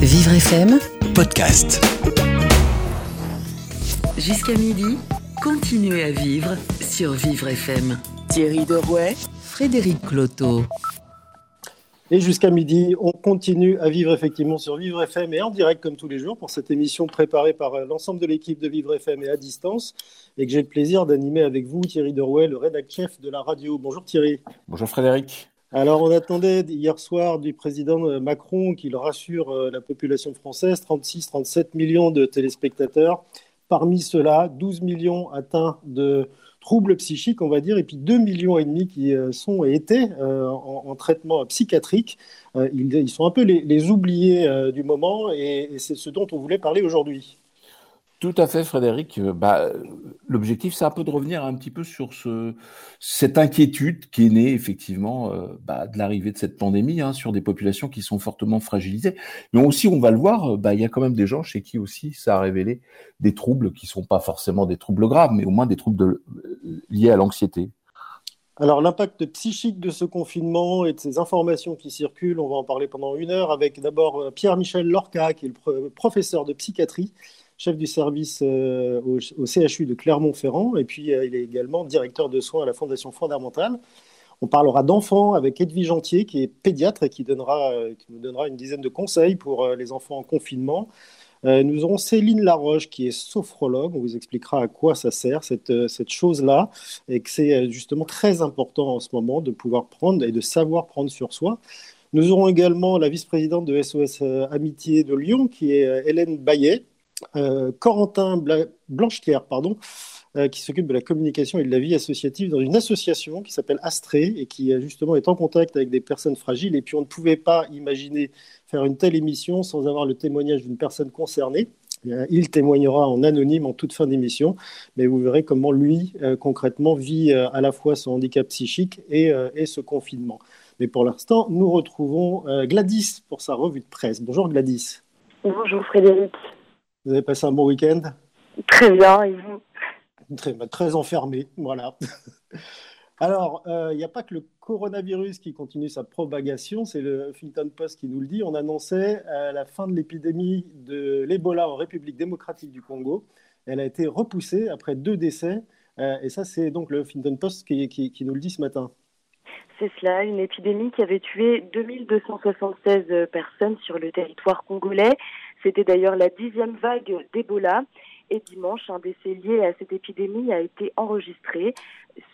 Vivre FM, podcast. jusqu'à midi, continuez à vivre sur Vivre FM. Thierry Derouet, Frédéric Cloteau. Et jusqu'à midi, on continue à vivre effectivement sur Vivre FM et en direct comme tous les jours pour cette émission préparée par euh, l'ensemble de l'équipe de Vivre FM et à distance et que j'ai le plaisir d'animer avec vous Thierry Derouet, le rédacteur chef de la radio. Bonjour Thierry. Bonjour Frédéric. Alors on attendait hier soir du président euh, Macron qu'il rassure euh, la population française, 36-37 millions de téléspectateurs. Parmi ceux-là, 12 millions atteints de troubles psychiques, on va dire, et puis 2 millions et demi qui euh, sont et étaient en, en traitement psychiatrique. Ils, sont un peu les, oubliés du moment et c'est ce dont on voulait parler aujourd'hui. Tout à fait Frédéric. Euh, Bah, L'objectif, c'est un peu de revenir un petit peu sur ce, cette inquiétude qui est née effectivement euh, bah, de l'arrivée de cette pandémie hein, sur des populations qui sont fortement fragilisées. Mais aussi, on va le voir, euh, bah, il y a quand même des gens chez qui aussi ça a révélé des troubles qui sont pas forcément des troubles graves, mais au moins des troubles liés à l'anxiété. Alors l'impact psychique de ce confinement et de ces informations qui circulent, on va en parler pendant une heure avec d'abord Pierre-Michel Lorca, qui est le pro- professeur de psychiatrie, chef du service euh, au, CHU de Clermont-Ferrand, et puis euh, il est également directeur de soins à la Fondation Fondamentale. On parlera d'enfants avec Edwige Gentier, qui est pédiatre et qui, donnera, euh, qui nous donnera une dizaine de conseils pour les enfants en confinement. Nous aurons Céline Laroche, qui est sophrologue. On vous expliquera à quoi ça sert, cette, cette chose-là, et que c'est justement très important en ce moment de pouvoir prendre et de savoir prendre sur soi. Nous aurons également la vice-présidente de SOS Amitié de Lyon, qui est Hélène Bayet, euh, Corentin Bla- Blanchetière, pardon, euh, qui s'occupe de la communication et de la vie associative dans une association qui s'appelle Astrée et qui euh, justement est en contact avec des personnes fragiles. Et puis on ne pouvait pas imaginer faire une telle émission sans avoir le témoignage d'une personne concernée. Il témoignera en anonyme en toute fin d'émission, mais vous verrez comment lui, concrètement, vit à la fois son handicap psychique et, et ce confinement. Mais pour l'instant, nous retrouvons Gladys pour sa revue de presse. Bonjour Gladys. Bonjour Frédéric. Vous avez passé un bon week-end? Très bien, et vous? Très, très enfermé, voilà. Alors, euh, il n'y a pas que le coronavirus qui continue sa propagation, c'est le Huffington Post qui nous le dit. On annonçait euh, la fin de l'épidémie de l'Ebola en République démocratique du Congo. Elle a été repoussée après deux décès. Euh, et ça, c'est donc le Huffington Post qui, qui- qui nous le dit ce matin. C'est cela, une épidémie qui avait tué 2276 personnes sur le territoire congolais. C'était d'ailleurs la dixième vague d'Ebola. Et dimanche, un décès lié à cette épidémie a été enregistré,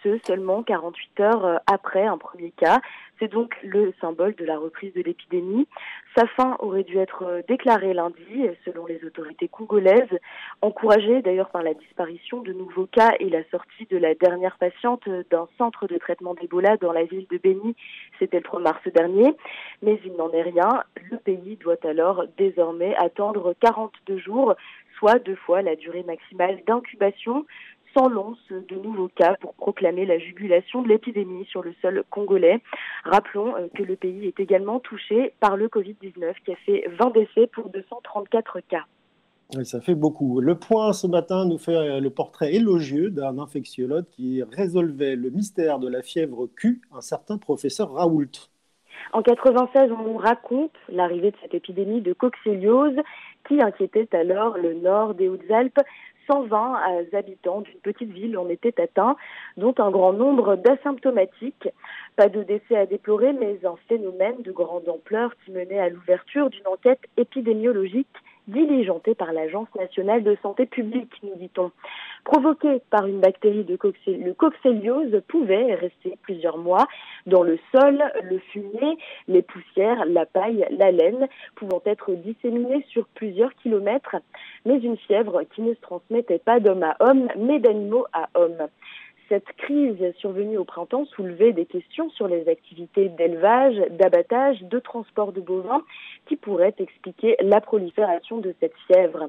ce seulement 48 heures après un premier cas. C'est donc le symbole de la reprise de l'épidémie. Sa fin aurait dû être déclarée lundi, selon les autorités congolaises, encouragée d'ailleurs par la disparition de nouveaux cas et la sortie de la dernière patiente d'un centre de traitement d'Ebola dans la ville de Beni. C'était le 3 mars dernier. Mais il n'en est rien. Le pays doit alors désormais attendre 42 jours, soit deux fois la durée maximale d'incubation sans l'once de nouveaux cas pour proclamer la jugulation de l'épidémie sur le sol congolais. Rappelons euh, que le pays est également touché par le Covid-19 qui a fait 20 décès pour 234 cas. Oui, ça fait beaucoup. Le point ce matin nous fait euh, le portrait élogieux d'un infectiologue qui résolvait le mystère de la fièvre Q, un certain professeur Raoult. En 96, on nous raconte l'arrivée de cette épidémie de coccyliose qui inquiétait alors le nord des Hautes-Alpes. 120 habitants d'une petite ville en étaient atteints, dont un grand nombre d'asymptomatiques. Pas de décès à déplorer, mais un phénomène de grande ampleur qui menait à l'ouverture d'une enquête épidémiologique diligentée par l'Agence nationale de santé publique, nous dit-on. Provoquée par une bactérie de coccé- le coccyliose pouvait rester plusieurs mois dans le sol, le fumier, les poussières, la paille, la laine, pouvant être disséminées sur plusieurs kilomètres, mais une fièvre qui ne se transmettait pas d'homme à homme, mais d'animaux à homme. Cette crise survenue au printemps soulevait des questions sur les activités d'élevage, d'abattage, de transport de bovins qui pourraient expliquer la prolifération de cette fièvre.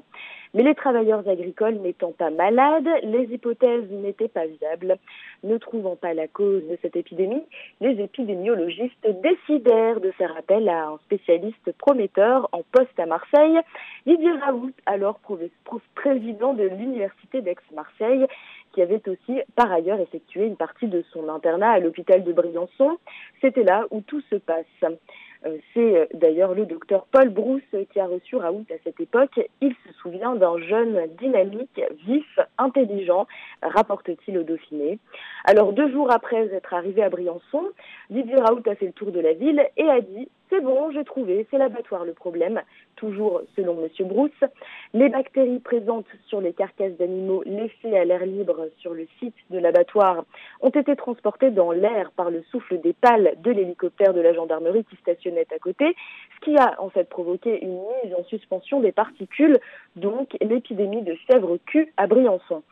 Mais les travailleurs agricoles n'étant pas malades, les hypothèses n'étaient pas viables. Ne trouvant pas la cause de cette épidémie, les épidémiologistes décidèrent de faire appel à un spécialiste prometteur en poste à Marseille, Didier Raoult, alors président de l'Université d'Aix-Marseille, qui avait aussi par ailleurs effectué une partie de son internat à l'hôpital de Briançon. C'était là où tout se passe. Euh, c'est euh, d'ailleurs le docteur Paul Brousse qui a reçu Raoult à cette époque. Il se souvient d'un jeune dynamique, vif, intelligent, rapporte-t-il au Dauphiné. Alors deux jours après être arrivé à Briançon, Didier Raoult a fait le tour de la ville et a dit c'est bon, j'ai trouvé, c'est l'abattoir le problème. Toujours selon M. Brousse, les bactéries présentes sur les carcasses d'animaux laissées à l'air libre sur le site de l'abattoir ont été transportées dans l'air par le souffle des pales de l'hélicoptère de la gendarmerie qui stationnait à côté, ce qui a en fait provoqué une mise en suspension des particules, donc l'épidémie de fièvre Q à Briançon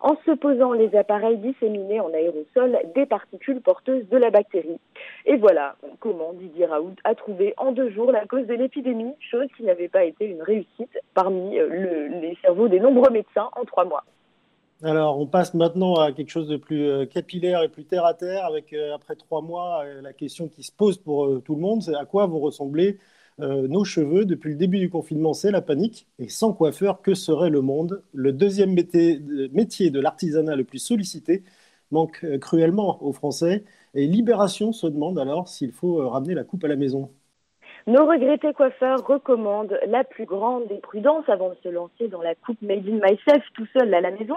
en se posant les appareils disséminés en aérosol des particules porteuses de la bactérie. Et voilà comment Didier Raoult a trouvé en deux jours la cause de l'épidémie, chose qui n'avait pas été une réussite parmi euh, les cerveaux des nombreux médecins en trois mois. Alors, on passe maintenant à quelque chose de plus euh, capillaire et plus terre à terre, avec euh, après trois mois, la question qui se pose pour tout le monde, c'est à quoi vont ressembler euh, nos cheveux, depuis le début du confinement, c'est la panique. Et sans coiffeur, que serait le monde? Le deuxième métier, de l'artisanat le plus sollicité manque euh, cruellement aux Français. Et Libération se demande alors s'il faut euh, ramener la coupe à la maison. Nos regrettés coiffeurs recommandent la plus grande des prudences avant de se lancer dans la coupe Made in Myself tout seul à la maison.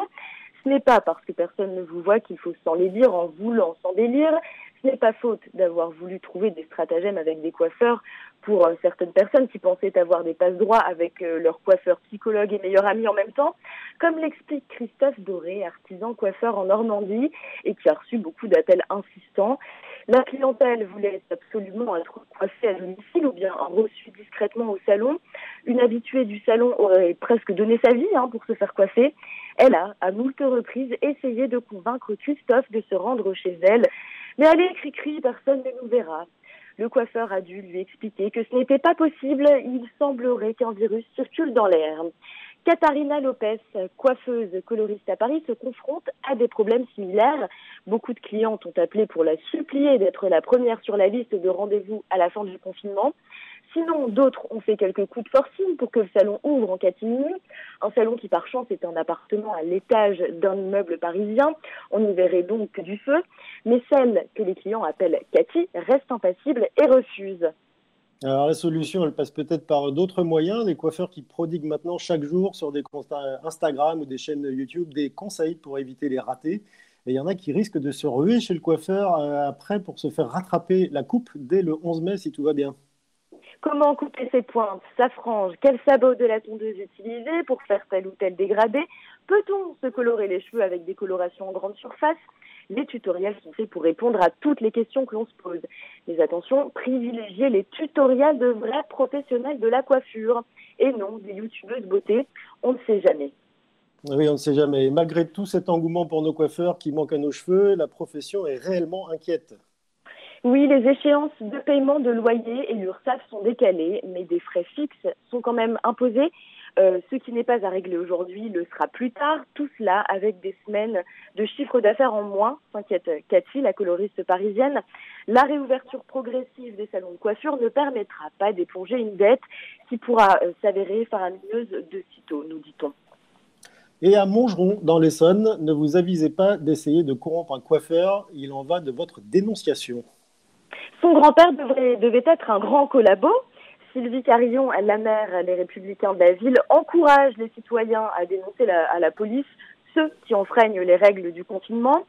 Ce n'est pas parce que personne ne vous voit qu'il faut s'en dire en voulant s'en délire. Ce n'est pas faute d'avoir voulu trouver des stratagèmes avec des coiffeurs pour euh, certaines personnes qui pensaient avoir des passe droits avec euh, leur coiffeur psychologue et meilleur ami en même temps, comme l'explique Christophe Doré, artisan coiffeur en Normandie et qui a reçu beaucoup d'appels insistants. La clientèle voulait absolument être coiffée à domicile ou bien reçue discrètement au salon. Une habituée du salon aurait presque donné sa vie hein, pour se faire coiffer. Elle a, à moult reprises, essayé de convaincre Christophe de se rendre chez elle. Mais allez, cri-cri, personne ne nous verra. Le coiffeur a dû lui expliquer que ce n'était pas possible. Il semblerait qu'un virus circule dans l'air. Katharina Lopez, coiffeuse coloriste à Paris, se confronte à des problèmes similaires. Beaucoup de clientes ont appelé pour la supplier d'être la première sur la liste de rendez-vous à la fin du confinement. Sinon, d'autres ont fait quelques coups de forcing pour que le salon ouvre en catimini. Un salon qui, par chance, est un appartement à l'étage d'un immeuble parisien. On y verrait donc du feu. Mais celle que les clients appellent Cathy reste impassible et refuse. Alors la solution, elle passe peut-être par d'autres moyens, des coiffeurs qui prodiguent maintenant chaque jour sur des Instagram ou des chaînes YouTube des conseils pour éviter les ratés. Et il y en a qui risquent de se ruer chez le coiffeur euh, après pour se faire rattraper la coupe dès le 11 mai si tout va bien. Comment couper ses pointes, sa frange, quel sabot de la tondeuse utiliser pour faire tel ou tel dégradé? Peut-on se colorer les cheveux avec des colorations en grande surface? Les tutoriels sont faits pour répondre à toutes les questions que l'on se pose. Mais attention, privilégiez les tutoriels de vrais professionnels de la coiffure et non des youtubeuses beauté. On ne sait jamais. Oui, on ne sait jamais. malgré tout cet engouement pour nos coiffeurs qui manquent à nos cheveux, la profession est réellement inquiète. Oui, les échéances de paiement de loyer et l'URSSAF sont décalées, mais des frais fixes sont quand même imposés. Euh, ce qui n'est pas à régler aujourd'hui le sera plus tard. Tout cela avec des semaines de chiffre d'affaires en moins, s'inquiète Cathy, la coloriste parisienne. La réouverture progressive des salons de coiffure ne permettra pas d'éponger une dette qui pourra euh, s'avérer faramineuse de sitôt, nous dit-on. Et à Montgeron, dans l'Essonne, ne vous avisez pas d'essayer de corrompre un coiffeur, il en va de votre dénonciation. Son grand-père devait être un grand collabo. Sylvie Carillon, la maire Les Républicains de la ville, encourage les citoyens à dénoncer à la police ceux qui enfreignent les règles du confinement.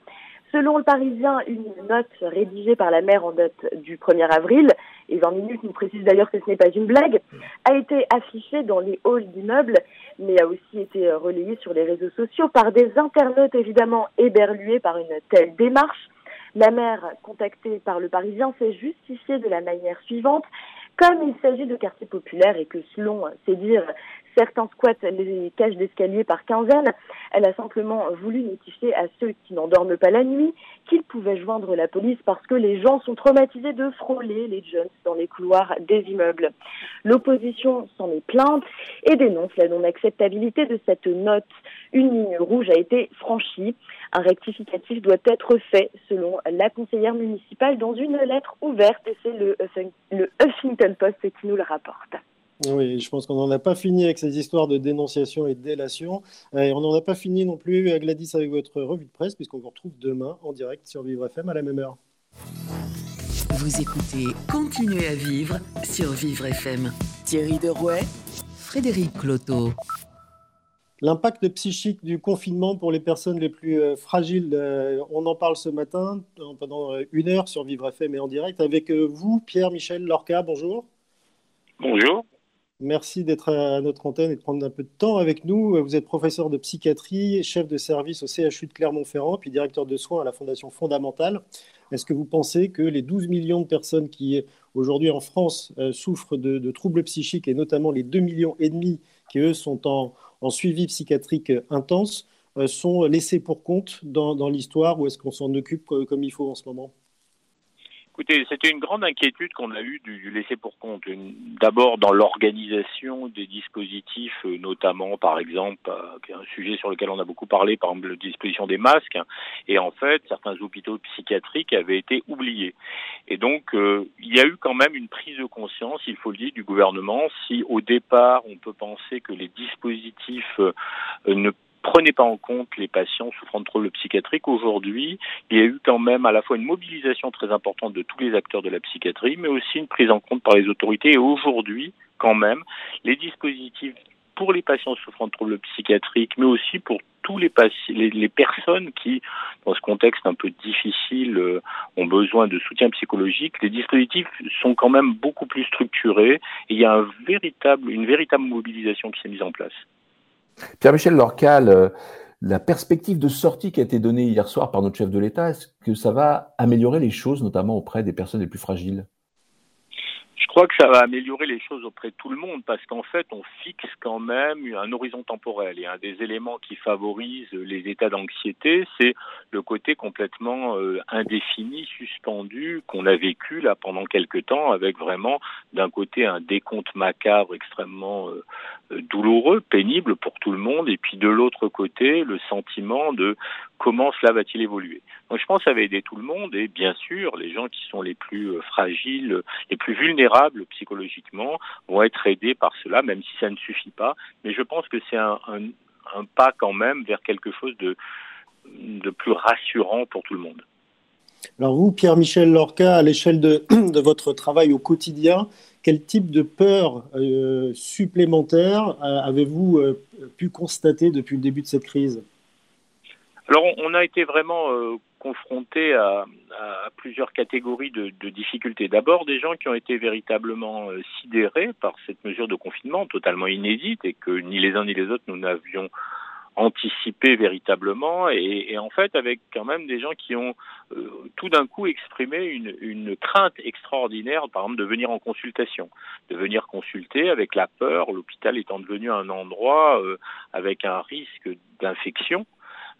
Selon le Parisien, une note rédigée par la maire en date du 1er avril, et 20 minutes nous précise d'ailleurs que ce n'est pas une blague, a été affichée dans les halls d'immeubles, mais a aussi été relayée sur les réseaux sociaux par des internautes évidemment éberlués par une telle démarche. La maire, contactée par le Parisien, s'est justifiée de la manière suivante. Comme il s'agit de quartiers populaires et que selon ses dires, certains squattent les cages d'escalier par quinzaine, elle a simplement voulu notifier à ceux qui n'en dorment pas la nuit qu'ils pouvaient joindre la police parce que les gens sont traumatisés de frôler les jeunes dans les couloirs des immeubles. L'opposition s'en est plainte et dénonce la non-acceptabilité de cette note. Une ligne rouge a été franchie. Un rectificatif doit être fait selon la conseillère municipale dans une lettre ouverte et c'est le Huffington Post qui nous le rapporte. Oui, je pense qu'on n'en a pas fini avec ces histoires de dénonciation et de délation. Et on n'en a pas fini non plus, Gladys, avec votre revue de presse, puisqu'on vous retrouve demain en direct sur Vivre FM à la même heure. Vous écoutez Continuez à vivre sur Vivre FM. Thierry Derouet, Frédéric Cloteau. L'impact psychique du confinement pour les personnes les plus euh, fragiles, euh, on en parle ce matin pendant une heure sur Vivre FM et en direct avec euh, vous, Pierre-Michel Lorca. Bonjour. Bonjour. Merci d'être à notre antenne et de prendre un peu de temps avec nous. Vous êtes professeur de psychiatrie, chef de service au CHU de Clermont-Ferrand, puis directeur de soins à la Fondation Fondamentale. Est-ce que vous pensez que les 12 millions de personnes qui aujourd'hui en France souffrent de, de, troubles psychiques et notamment les 2 millions et demi qui eux sont en, en suivi psychiatrique intense euh, sont laissés pour compte dans, l'histoire ou est-ce qu'on s'en occupe comme il faut en ce moment? Écoutez, c'était une grande inquiétude qu'on a eue du, laisser pour compte. D'abord dans l'organisation des dispositifs, euh, notamment par exemple, euh, un sujet sur lequel on a beaucoup parlé, par exemple la disposition des masques. Et en fait, certains hôpitaux psychiatriques avaient été oubliés. Et donc, il y a eu quand même une prise de conscience, il faut le dire, du gouvernement. Si au départ, on peut penser que les dispositifs ne prenez pas en compte les patients souffrant de troubles psychiatriques. Aujourd'hui, il y a eu quand même à la fois une mobilisation très importante de tous les acteurs de la psychiatrie, mais aussi une prise en compte par les autorités. Et aujourd'hui, quand même, les dispositifs pour les patients souffrant de troubles psychiatriques, mais aussi pour tous les, les, personnes qui, dans ce contexte un peu difficile, euh, ont besoin de soutien psychologique, les dispositifs sont quand même beaucoup plus structurés et il y a une véritable mobilisation qui s'est mise en place. Pierre-Michel Lorcal, la perspective de sortie qui a été donnée hier soir par notre chef de l'État, est-ce que ça va améliorer les choses, notamment auprès des personnes les plus fragiles? Crois que ça va améliorer les choses auprès de tout le monde parce qu'en fait, on fixe quand même un horizon temporel. Et un des éléments qui favorise les états d'anxiété, c'est le côté complètement euh, indéfini, suspendu qu'on a vécu là pendant quelques temps avec vraiment d'un côté un décompte macabre extrêmement euh, douloureux, pénible pour tout le monde, et puis de l'autre côté, le sentiment de comment cela va-t-il évoluer. Je pense que ça va aider tout le monde, et bien sûr, les gens qui sont les plus euh, fragiles, les plus vulnérables psychologiquement, vont être aidés par cela, même si ça ne suffit pas. Mais je pense que c'est un, un, pas quand même vers quelque chose de, de plus rassurant pour tout le monde. Alors vous, Pierre-Michel Lorca, à l'échelle de, de, votre travail au quotidien, quel type de peur euh, supplémentaire euh, avez-vous euh, pu constater depuis le début de cette crise? Alors, on a été vraiment confronté à, plusieurs catégories de, difficultés. D'abord, des gens qui ont été véritablement sidérés par cette mesure de confinement totalement inédite et que ni les uns ni les autres nous n'avions anticiper véritablement. Et, en fait avec quand même des gens qui ont euh, tout d'un coup exprimé une, une, crainte extraordinaire par exemple de venir en consultation de venir consulter avec la peur. L'hôpital étant devenu un endroit euh, avec un risque d'infection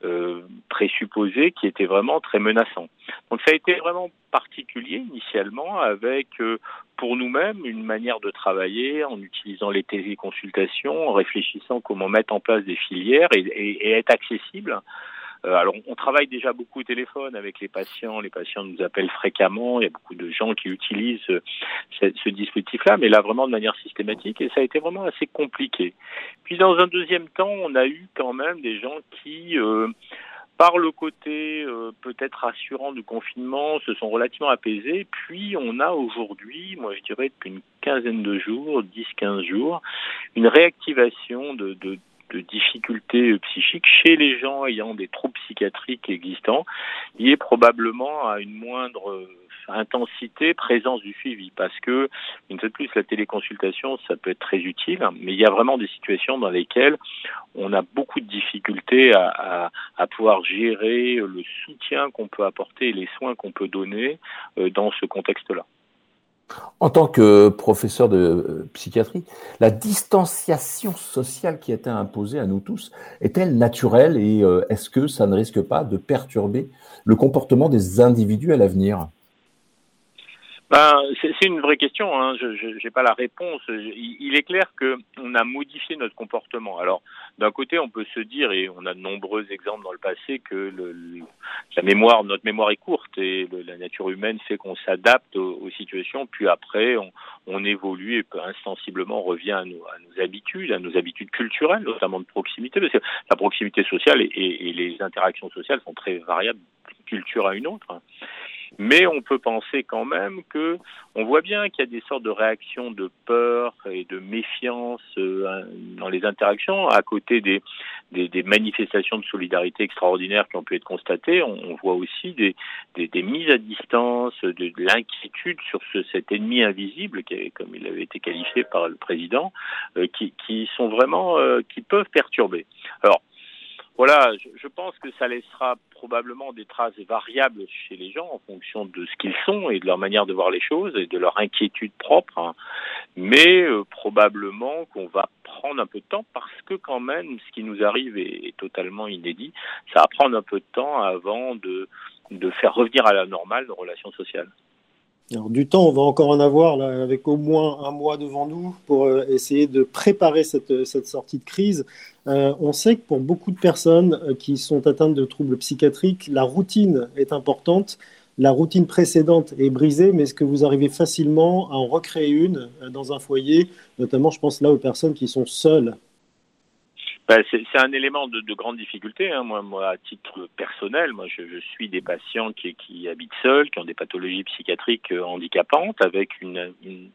euh, présupposé qui était vraiment très menaçant. Donc ça a été vraiment particulier initialement avec euh, pour nous-mêmes une manière de travailler en utilisant les téléconsultations, en réfléchissant comment mettre en place des filières et, et être accessible alors, on travaille déjà beaucoup au téléphone avec les patients. Les patients nous appellent fréquemment. Il y a beaucoup de gens qui utilisent euh, ce, dispositif-là, mais là vraiment de manière systématique. Et ça a été vraiment assez compliqué. Puis, dans un deuxième temps, on a eu quand même des gens qui euh, par le côté peut-être rassurant du confinement, se sont relativement apaisés. Puis on a aujourd'hui, moi je dirais depuis une quinzaine de jours, 10-15 jours, une réactivation de, de, de difficultés psychiques chez les gens ayant des troubles psychiatriques existants, liées probablement à une moindre euh, intensité, présence du suivi, parce que, une fois de plus, la téléconsultation, ça peut être très utile, mais il y a vraiment des situations dans lesquelles on a beaucoup de difficultés à, à, pouvoir gérer le soutien qu'on peut apporter et les soins qu'on peut donner euh, dans ce contexte-là. En tant que professeur de euh, psychiatrie, la distanciation sociale qui a été imposée à nous tous est-elle naturelle et euh, est-ce que ça ne risque pas de perturber le comportement des individus à l'avenir? Ben, c'est une vraie question. Hein. Je n'ai pas la réponse. Il, est clair que on a modifié notre comportement. Alors, d'un côté, on peut se dire, et on a de nombreux exemples dans le passé, que le, la mémoire, notre mémoire est courte et la nature humaine fait qu'on s'adapte aux, situations. Puis après, on, on évolue et peut instansiblement revient à nos, à nos, habitudes, à nos habitudes culturelles, notamment de proximité, parce que la proximité sociale et, et les interactions sociales sont très variables d'une culture à une autre. Mais on peut penser quand même que on voit bien qu'il y a des sortes de réactions de peur et de méfiance euh, dans les interactions à côté des, manifestations de solidarité extraordinaires qui ont pu être constatées. On, voit aussi des, mises à distance, de, l'inquiétude sur ce, cet ennemi invisible, comme il avait été qualifié par le président, euh, qui, qui sont vraiment euh, qui peuvent perturber. Alors voilà, je, pense que ça laissera probablement des traces variables chez les gens en fonction de ce qu'ils sont et de leur manière de voir les choses et de leur inquiétude propre. Hein. Mais euh, probablement qu'on va prendre un peu de temps parce que quand même, ce qui nous arrive est, totalement inédit. Ça va prendre un peu de temps avant de, de faire revenir à la normale nos relations sociales. Du temps, on va encore en avoir avec au moins un mois devant nous pour euh, essayer de préparer cette, cette sortie de crise. Euh, on sait que pour beaucoup de personnes euh, qui sont atteintes de troubles psychiatriques, la routine est importante. La routine précédente est brisée, mais est-ce que vous arrivez facilement à en recréer une dans un foyer? Notamment, je pense là aux personnes qui sont seules ben, c'est un élément de, de grande difficulté. Hein. Moi, moi, à titre personnel, moi, je, je suis des patients qui, qui, habitent seuls, qui ont des pathologies psychiatriques euh, handicapantes, avec une, une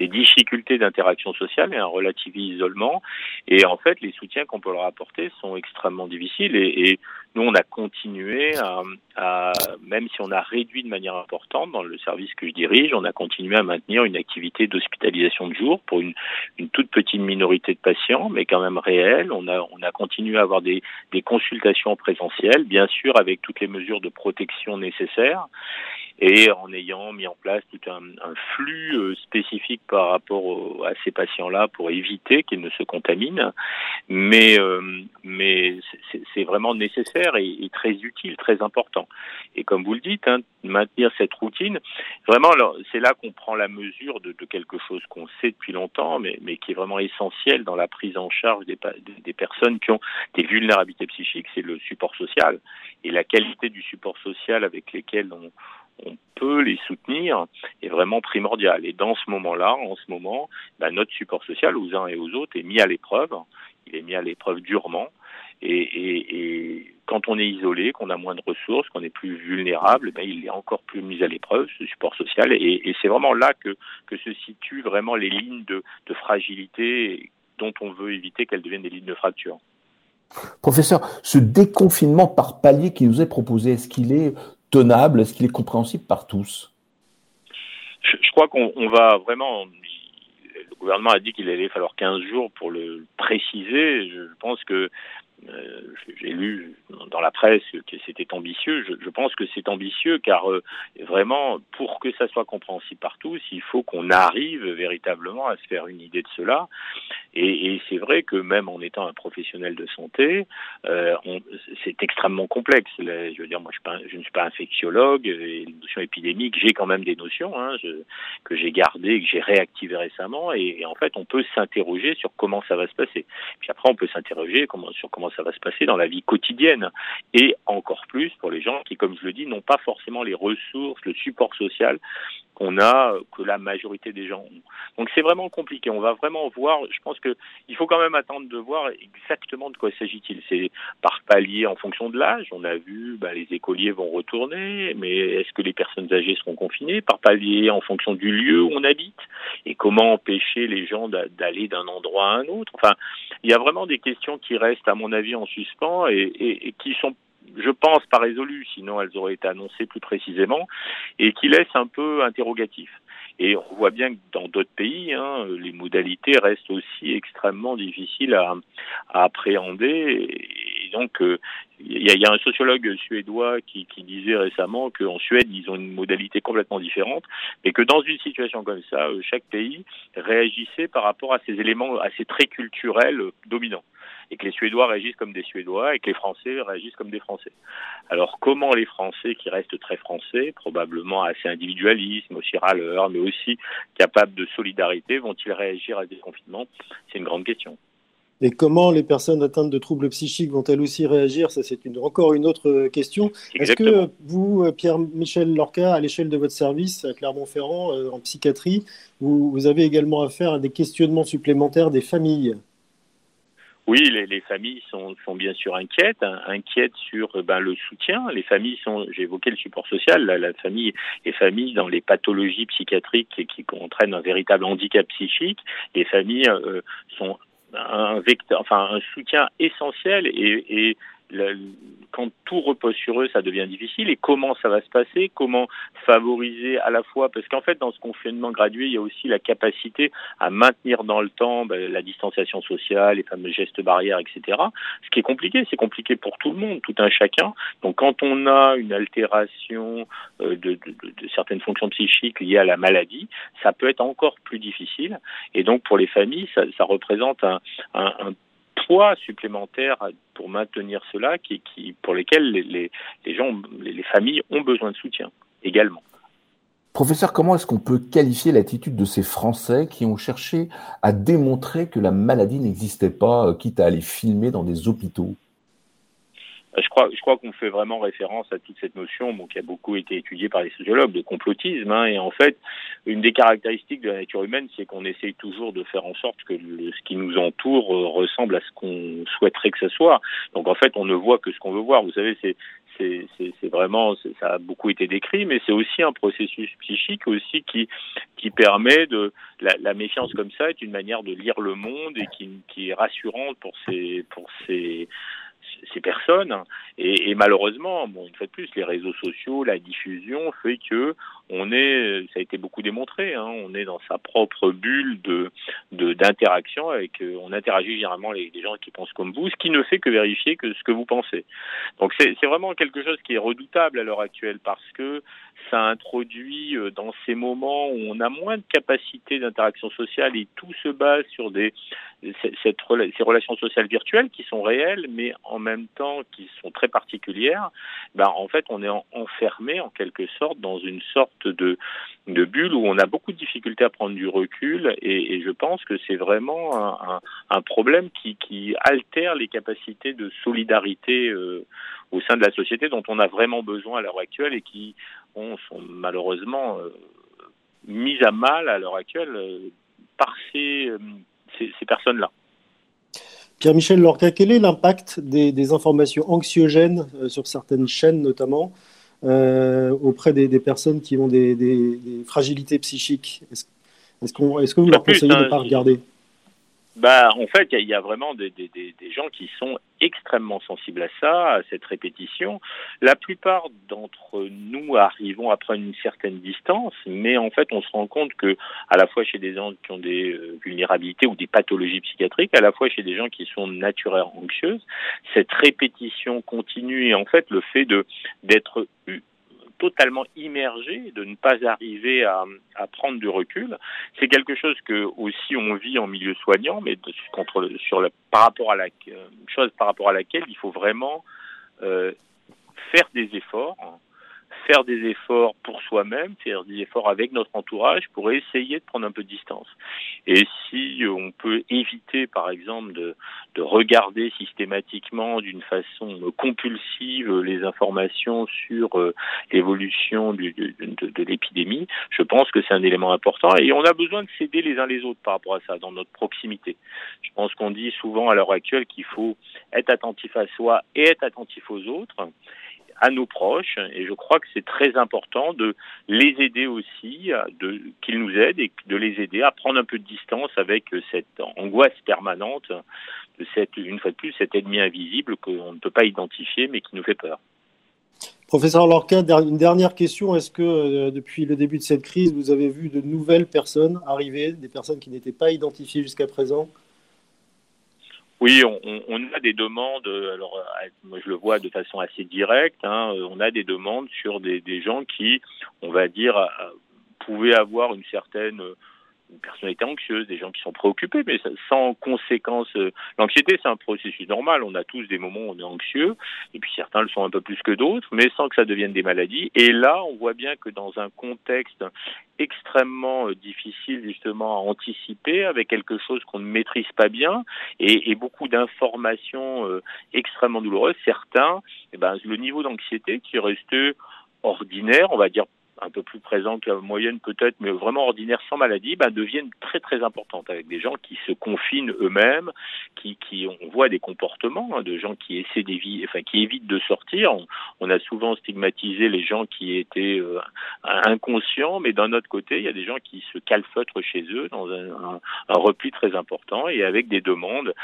des difficultés d'interaction sociale et un relatif isolement. Et en fait, les soutiens qu'on peut leur apporter sont extrêmement difficiles. Et, et nous, on a continué à, à, même si on a réduit de manière importante dans le service que je dirige, on a continué à maintenir une activité d'hospitalisation de jour pour une, une toute petite minorité de patients, mais quand même réelle. On a on a continué à avoir des, des consultations présentielles, bien sûr avec toutes les mesures de protection nécessaires et en ayant mis en place tout un, flux euh, spécifique par rapport à ces patients-là pour éviter qu'ils ne se contaminent. Mais, euh, mais c'est vraiment nécessaire et, très utile, très important. Et comme vous le dites, hein, maintenir cette routine, vraiment, c'est là qu'on prend la mesure de, de quelque chose qu'on sait depuis longtemps, mais, mais, qui est vraiment essentiel dans la prise en charge des, des personnes qui ont des vulnérabilités psychiques, c'est le support social et la qualité du support social avec lesquels on on peut les soutenir est vraiment primordial. Et dans ce moment-là, en ce moment, bah, notre support social aux uns et aux autres est mis à l'épreuve. Il est mis à l'épreuve durement. Et, quand on est isolé, qu'on a moins de ressources, qu'on est plus vulnérable, ben, il est encore plus mis à l'épreuve, ce support social. Et, c'est vraiment là que, se situent vraiment les lignes de, de fragilité dont on veut éviter qu'elles deviennent des lignes de fracture. Professeur, ce déconfinement par palier qui nous est proposé, est-ce qu'il est tenable Est-ce qu'il est compréhensible par tous? Je, je, crois qu'on va vraiment. Le gouvernement a dit qu'il allait falloir 15 jours pour le préciser. Je pense que euh, j'ai lu dans la presse que c'était ambitieux. Je, pense que c'est ambitieux car euh, vraiment, pour que ça soit compréhensible par tous, il faut qu'on arrive véritablement à se faire une idée de cela. Et, c'est vrai que même en étant un professionnel de santé, euh, c'est extrêmement complexe. je veux dire, moi, je, ne suis pas infectiologue. Et les notions épidémiques, j'ai quand même des notions hein, que j'ai gardées, que j'ai réactivées récemment. Et, et, en fait, on peut s'interroger sur comment ça va se passer. Puis après, on peut s'interroger sur comment ça va se passer dans la vie quotidienne. Et encore plus pour les gens qui, comme je le dis, n'ont pas forcément les ressources, le support social qu'on a, que la majorité des gens ont. Donc c'est vraiment compliqué. On va vraiment voir, je pense que il faut quand même attendre de voir exactement de quoi s'agit-il. C'est par palier en fonction de l'âge. On a vu, bah, les écoliers vont retourner, mais est-ce que les personnes âgées seront confinées? Par palier en fonction du lieu où on habite? Et comment empêcher les gens d'aller d'un endroit à un autre? Enfin, il y a vraiment des questions qui restent, à mon avis, en suspens et, qui sont je pense, pas résolues, sinon elles auraient été annoncées plus précisément, et qui laissent un peu interrogatif. Et on voit bien que dans d'autres pays, hein, les modalités restent aussi extrêmement difficiles à, à appréhender. Et donc, euh, il y, a, un sociologue suédois qui, disait récemment qu'en Suède, ils ont une modalité complètement différente, mais que dans une situation comme ça, euh, chaque pays réagissait par rapport à ces éléments assez très culturels dominants et que les Suédois réagissent comme des Suédois et que les Français réagissent comme des Français. Alors comment les Français qui restent très français, probablement assez individualisme, aussi râleurs, mais aussi capables de solidarité, vont-ils réagir à des confinements? C'est une grande question. Et comment les personnes atteintes de troubles psychiques vont-elles aussi réagir? Ça, c'est une, encore une autre question. Est-ce que vous, Pierre-Michel Lorca, à l'échelle de votre service à Clermont-Ferrand, euh, en psychiatrie, vous, vous, avez également affaire à des questionnements supplémentaires des familles? Oui, les, familles sont, bien sûr inquiètes, hein, inquiètes sur euh, ben, le soutien. Les familles sont, j'ai évoqué le support social, la, famille, les familles dans les pathologies psychiatriques qui, entraînent un véritable handicap psychique. Les familles euh, sont un vecteur, enfin un soutien essentiel et, et quand tout repose sur eux, ça devient difficile. Et comment ça va se passer? Comment favoriser à la fois? Parce qu'en fait, dans ce confinement gradué, il y a aussi la capacité à maintenir dans le temps ben, la distanciation sociale, les fameux gestes barrières, etc. Ce qui est compliqué, c'est compliqué pour tout le monde, tout un chacun. Donc, quand on a une altération euh, de, certaines fonctions psychiques liées à la maladie, ça peut être encore plus difficile. Et donc, pour les familles, ça, représente un poids supplémentaire pour maintenir cela, qui, pour lesquels les, les, gens, les familles ont besoin de soutien également. Professeur, comment est-ce qu'on peut qualifier l'attitude de ces Français qui ont cherché à démontrer que la maladie n'existait pas, euh, quitte à aller filmer dans des hôpitaux? Je crois, je crois qu'on fait vraiment référence à toute cette notion bon, qui a beaucoup été étudiée par les sociologues de complotisme. Hein, et en fait, une des caractéristiques de la nature humaine, c'est qu'on essaye toujours de faire en sorte que le, ce qui nous entoure euh, ressemble à ce qu'on souhaiterait que ce soit. Donc en fait, on ne voit que ce qu'on veut voir. Vous savez, c'est c'est vraiment, ça a beaucoup été décrit, mais c'est aussi un processus psychique aussi qui qui permet de la, la, méfiance comme ça est une manière de lire le monde et qui, qui est rassurante pour ces pour ces ces personnes. Et, malheureusement, bon, une fois de plus, les réseaux sociaux, la diffusion fait que on est, ça a été beaucoup démontré, hein, on est dans sa propre bulle de d'interaction avec, euh, on interagit généralement avec des gens qui pensent comme vous, ce qui ne fait que vérifier que ce que vous pensez. Donc c'est vraiment quelque chose qui est redoutable à l'heure actuelle parce que ça introduit euh, dans ces moments où on a moins de capacité d'interaction sociale et tout se base sur des ces relations sociales virtuelles qui sont réelles mais en même temps qui sont très particulières. Ben en fait on est enfermé en quelque sorte dans une sorte de de bulle où on a beaucoup de difficultés à prendre du recul et, je pense que c'est vraiment un, problème qui, altère les capacités de solidarité euh, au sein de la société dont on a vraiment besoin à l'heure actuelle et qui sont malheureusement euh, mises à mal à l'heure actuelle euh, par ces, ces, personnes-là. Pierre-Michel Lorca, quel est l'impact des, des, informations anxiogènes sur certaines chaînes notamment euh, auprès des, des, personnes qui ont des, des fragilités psychiques. Est-ce est est que vous leur conseillez de ne pas regarder? Bah, en fait, il y, a vraiment des, des, des, gens qui sont extrêmement sensibles à ça, à cette répétition. La plupart d'entre nous arrivons prendre une certaine distance, mais en fait, on se rend compte que, à la fois chez des gens qui ont des euh, vulnérabilités ou des pathologies psychiatriques, à la fois chez des gens qui sont naturellement anxieuses, cette répétition continue et en fait, le fait de d'être totalement immergé, de ne pas arriver à, prendre du recul. C'est quelque chose que aussi on vit en milieu soignant, mais contre, sur le, par rapport à la chose par rapport à laquelle il faut vraiment euh, faire des efforts faire des efforts pour soi-même, faire des efforts avec notre entourage pour essayer de prendre un peu de distance. Et si on peut éviter, par exemple, de, de regarder systématiquement d'une façon compulsive les informations sur euh, l'évolution de, de, de l'épidémie, je pense que c'est un élément important et on a besoin de s'aider les uns les autres par rapport à ça, dans notre proximité. Je pense qu'on dit souvent à l'heure actuelle qu'il faut être attentif à soi et être attentif aux autres à nos proches et je crois que c'est très important de les aider aussi, de qu'ils nous aident et de les aider à prendre un peu de distance avec cette angoisse permanente cette une fois de plus cet ennemi invisible qu'on ne peut pas identifier mais qui nous fait peur. Professeur Lorca, une dernière question. Est-ce que euh, depuis le début de cette crise, vous avez vu de nouvelles personnes arriver, des personnes qui n'étaient pas identifiées jusqu'à présent? Oui, on, on, a des demandes. Alors, euh, moi, je le vois de façon assez directe. Hein, on a des demandes sur des, des gens qui, on va dire, euh, pouvaient avoir une certaine une personnalité anxieuse, des gens qui sont préoccupés, mais sans conséquence. Euh, l'anxiété, c'est un processus normal. On a tous des moments où on est anxieux, et puis certains le sont un peu plus que d'autres, mais sans que ça devienne des maladies. Et là, on voit bien que dans un contexte extrêmement euh, difficile justement à anticiper, avec quelque chose qu'on ne maîtrise pas bien, et, beaucoup d'informations euh, extrêmement douloureuses, certains, eh ben, le niveau d'anxiété qui reste ordinaire, on va dire un peu plus présent que la moyenne peut-être, mais vraiment ordinaire sans maladie, bah, deviennent très très importantes avec des gens qui se confinent eux-mêmes, qui, qui, on voit des comportements hein, de gens qui essaient d'éviter, enfin qui évitent de sortir. On, a souvent stigmatisé les gens qui étaient euh, inconscients, mais d'un autre côté, il y a des gens qui se calfeutrent chez eux dans un, un, un repli très important et avec des demandes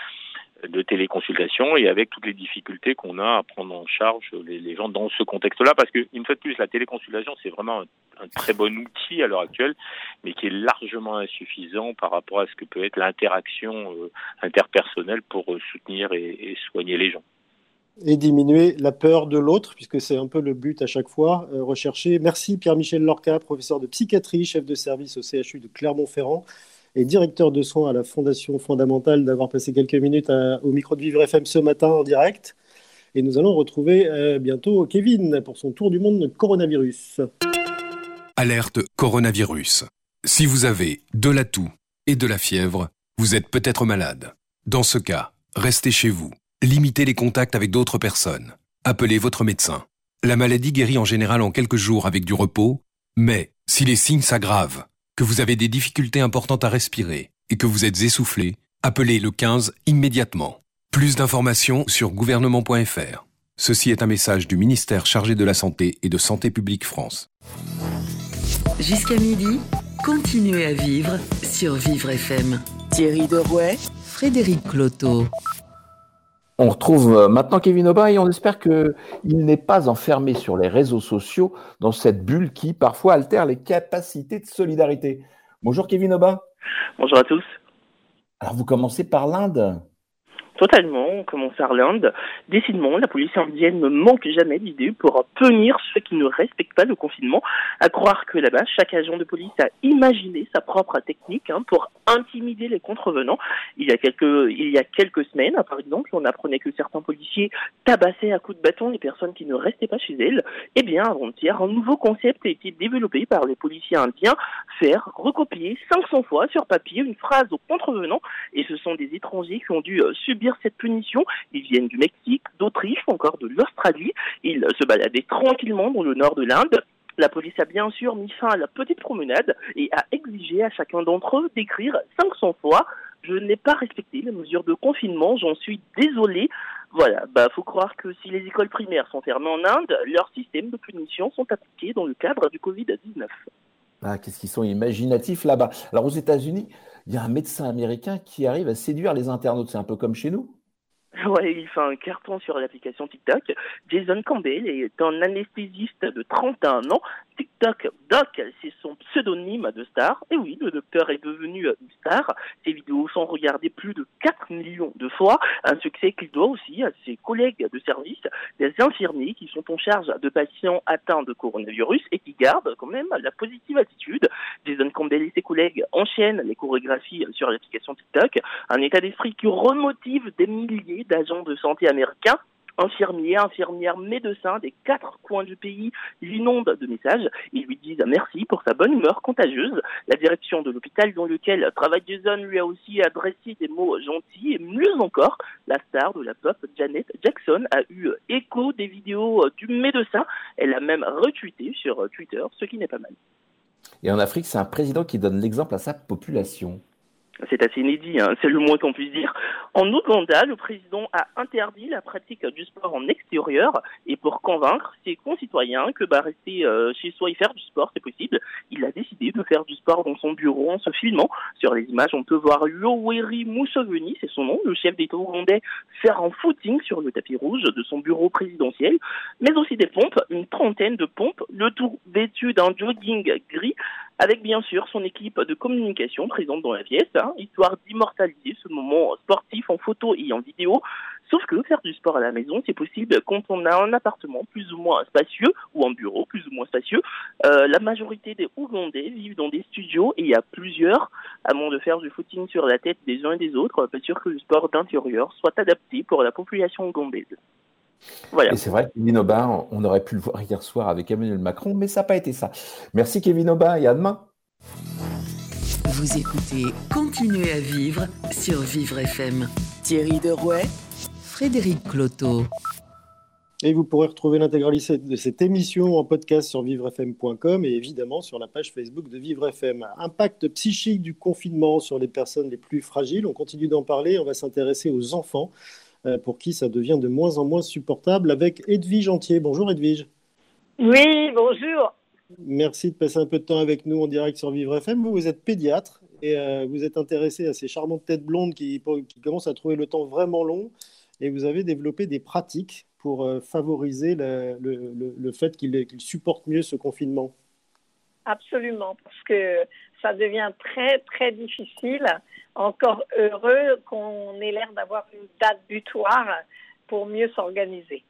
de téléconsultation et avec toutes les difficultés qu'on a à prendre en charge les, gens dans ce contexte-là, parce que une fois de plus, la téléconsultation c'est vraiment un, très bon outil à l'heure actuelle, mais qui est largement insuffisant par rapport à ce que peut être l'interaction euh, interpersonnelle pour euh, soutenir et, et, soigner les gens. Et diminuer la peur de l'autre, puisque c'est un peu le but à chaque fois euh, recherché. Merci Pierre-Michel Lorca, professeur de psychiatrie, chef de service au CHU de Clermont-Ferrand et directeur de soins à la Fondation fondamentale, d'avoir passé quelques minutes au micro de Vivre FM ce matin en direct. Et nous allons retrouver euh, bientôt Kevin pour son tour du monde de coronavirus. Alerte coronavirus. Si vous avez de la toux et de la fièvre, vous êtes peut-être malade. Dans ce cas, restez chez vous. Limitez les contacts avec d'autres personnes. Appelez votre médecin. La maladie guérit en général en quelques jours avec du repos, mais si les signes s'aggravent, que vous avez des difficultés importantes à respirer et que vous êtes essoufflé, appelez le 15 immédiatement. Plus d'informations sur gouvernement.fr. Ceci est un message du ministère chargé de la Santé et de Santé publique France. Jusqu'à midi, continuez à vivre sur Vivre FM. Thierry Derouet, Frédéric Cloteau. On retrouve maintenant Kevin Aubin et on espère qu'il n'est pas enfermé sur les réseaux sociaux dans cette bulle qui parfois altère les capacités de solidarité. Bonjour Kevin Aubin. Bonjour à tous. Alors vous commencez par l'Inde. Totalement, on commence par l'Inde. Décidément, la police indienne ne manque jamais d'idées pour punir ceux qui ne respectent pas le confinement. À croire que là-bas, chaque agent de police a imaginé sa propre technique hein, pour intimider les contrevenants. Il y a quelques, il y a quelques semaines, par exemple, on apprenait que certains policiers tabassaient à coups de bâton les personnes qui ne restaient pas chez elles. Eh bien, avant-hier, un nouveau concept a été développé par les policiers indiens, faire recopier 500 fois sur papier une phrase aux contrevenants, et ce sont des étrangers qui ont dû subir cette punition. Ils viennent du Mexique, d'Autriche, encore de l'Australie. Ils se baladaient tranquillement dans le nord de l'Inde. La police a bien sûr mis fin à la petite promenade et a exigé à chacun d'entre eux d'écrire 500 fois je n'ai pas respecté les mesures de confinement, j'en suis désolé. Voilà, bah faut croire que si les écoles primaires sont fermées en Inde, leurs systèmes de punition sont appliqués dans le cadre du Covid-19. Ah, qu'est-ce qu'ils sont imaginatifs là-bas. Alors aux États-Unis, il y a un médecin américain qui arrive à séduire les internautes. C'est un peu comme chez nous. Ouais, il fait un carton sur l'application TikTok. Jason Campbell est un anesthésiste de 31 ans. TikTok Doc, c'est son pseudonyme de star. Et oui, le docteur est devenu une star. Ses vidéos sont regardées plus de 4 millions de fois. Un succès qu'il doit aussi à ses collègues de service, des infirmiers qui sont en charge de patients atteints de coronavirus et qui gardent quand même la positive attitude. Jason Campbell et ses collègues enchaînent les chorégraphies sur l'application TikTok. Un état d'esprit qui remotive des milliers d'agents de santé américains infirmiers, infirmières, médecins des quatre coins du pays l'inondent de messages. Ils lui disent merci pour sa bonne humeur contagieuse. La direction de l'hôpital dans lequel travaille Jason lui a aussi adressé des mots gentils et mieux encore, la star de la pop Janet Jackson a eu écho des vidéos du médecin. Elle a même retweeté sur Twitter, ce qui n'est pas mal. Et en Afrique, c'est un président qui donne l'exemple à sa population. C'est assez inédit, hein, c'est le moins qu'on puisse dire. En Ouganda, le président a interdit la pratique du sport en extérieur et pour convaincre ses concitoyens que bah, rester euh, chez soi et faire du sport, c'est possible, il a décidé de faire du sport dans son bureau en se filmant. Sur les images, on peut voir Yoweri Museveni, c'est son nom, le chef d'État ougandais, faire un footing sur le tapis rouge de son bureau présidentiel, mais aussi des pompes, une trentaine de pompes, le tout vêtu d'un jogging gris avec bien sûr son équipe de communication présente dans la pièce, hein, histoire d'immortaliser ce moment sportif en photo et en vidéo. Sauf que faire du sport à la maison, c'est possible quand on a un appartement plus ou moins spacieux ou un bureau plus ou moins spacieux. Euh, la majorité des Ougandais vivent dans des studios et il y a plusieurs, à moins de faire du footing sur la tête des uns et des autres, pas sûr que le sport d'intérieur soit adapté pour la population ougandaise. Voilà. Et c'est vrai que Kevin Aubin, on aurait pu le voir hier soir avec Emmanuel Macron, mais ça n'a pas été ça. Merci Kevin Aubin et à demain. Vous écoutez Continuez à vivre sur Vivre FM. Thierry Derouet, Frédéric Cloteau. Et vous pourrez retrouver l'intégralité de cette émission en podcast sur vivrefm.com et évidemment sur la page Facebook de Vivre FM. Impact psychique du confinement sur les personnes les plus fragiles. On continue d'en parler. On va s'intéresser aux enfants pour qui ça devient de moins en moins supportable avec Edwige Entier. Bonjour Edwige. Oui, bonjour. Merci de passer un peu de temps avec nous en direct sur Vivre FM. Vous, vous êtes pédiatre et euh, vous êtes intéressé à ces charmantes têtes blondes qui, qui commencent à trouver le temps vraiment long et vous avez développé des pratiques pour euh, favoriser le, le, le fait qu'ils supportent mieux ce confinement Absolument, parce que ça devient très, très difficile. Encore heureux qu'on ait l'air d'avoir une date butoir pour mieux s'organiser.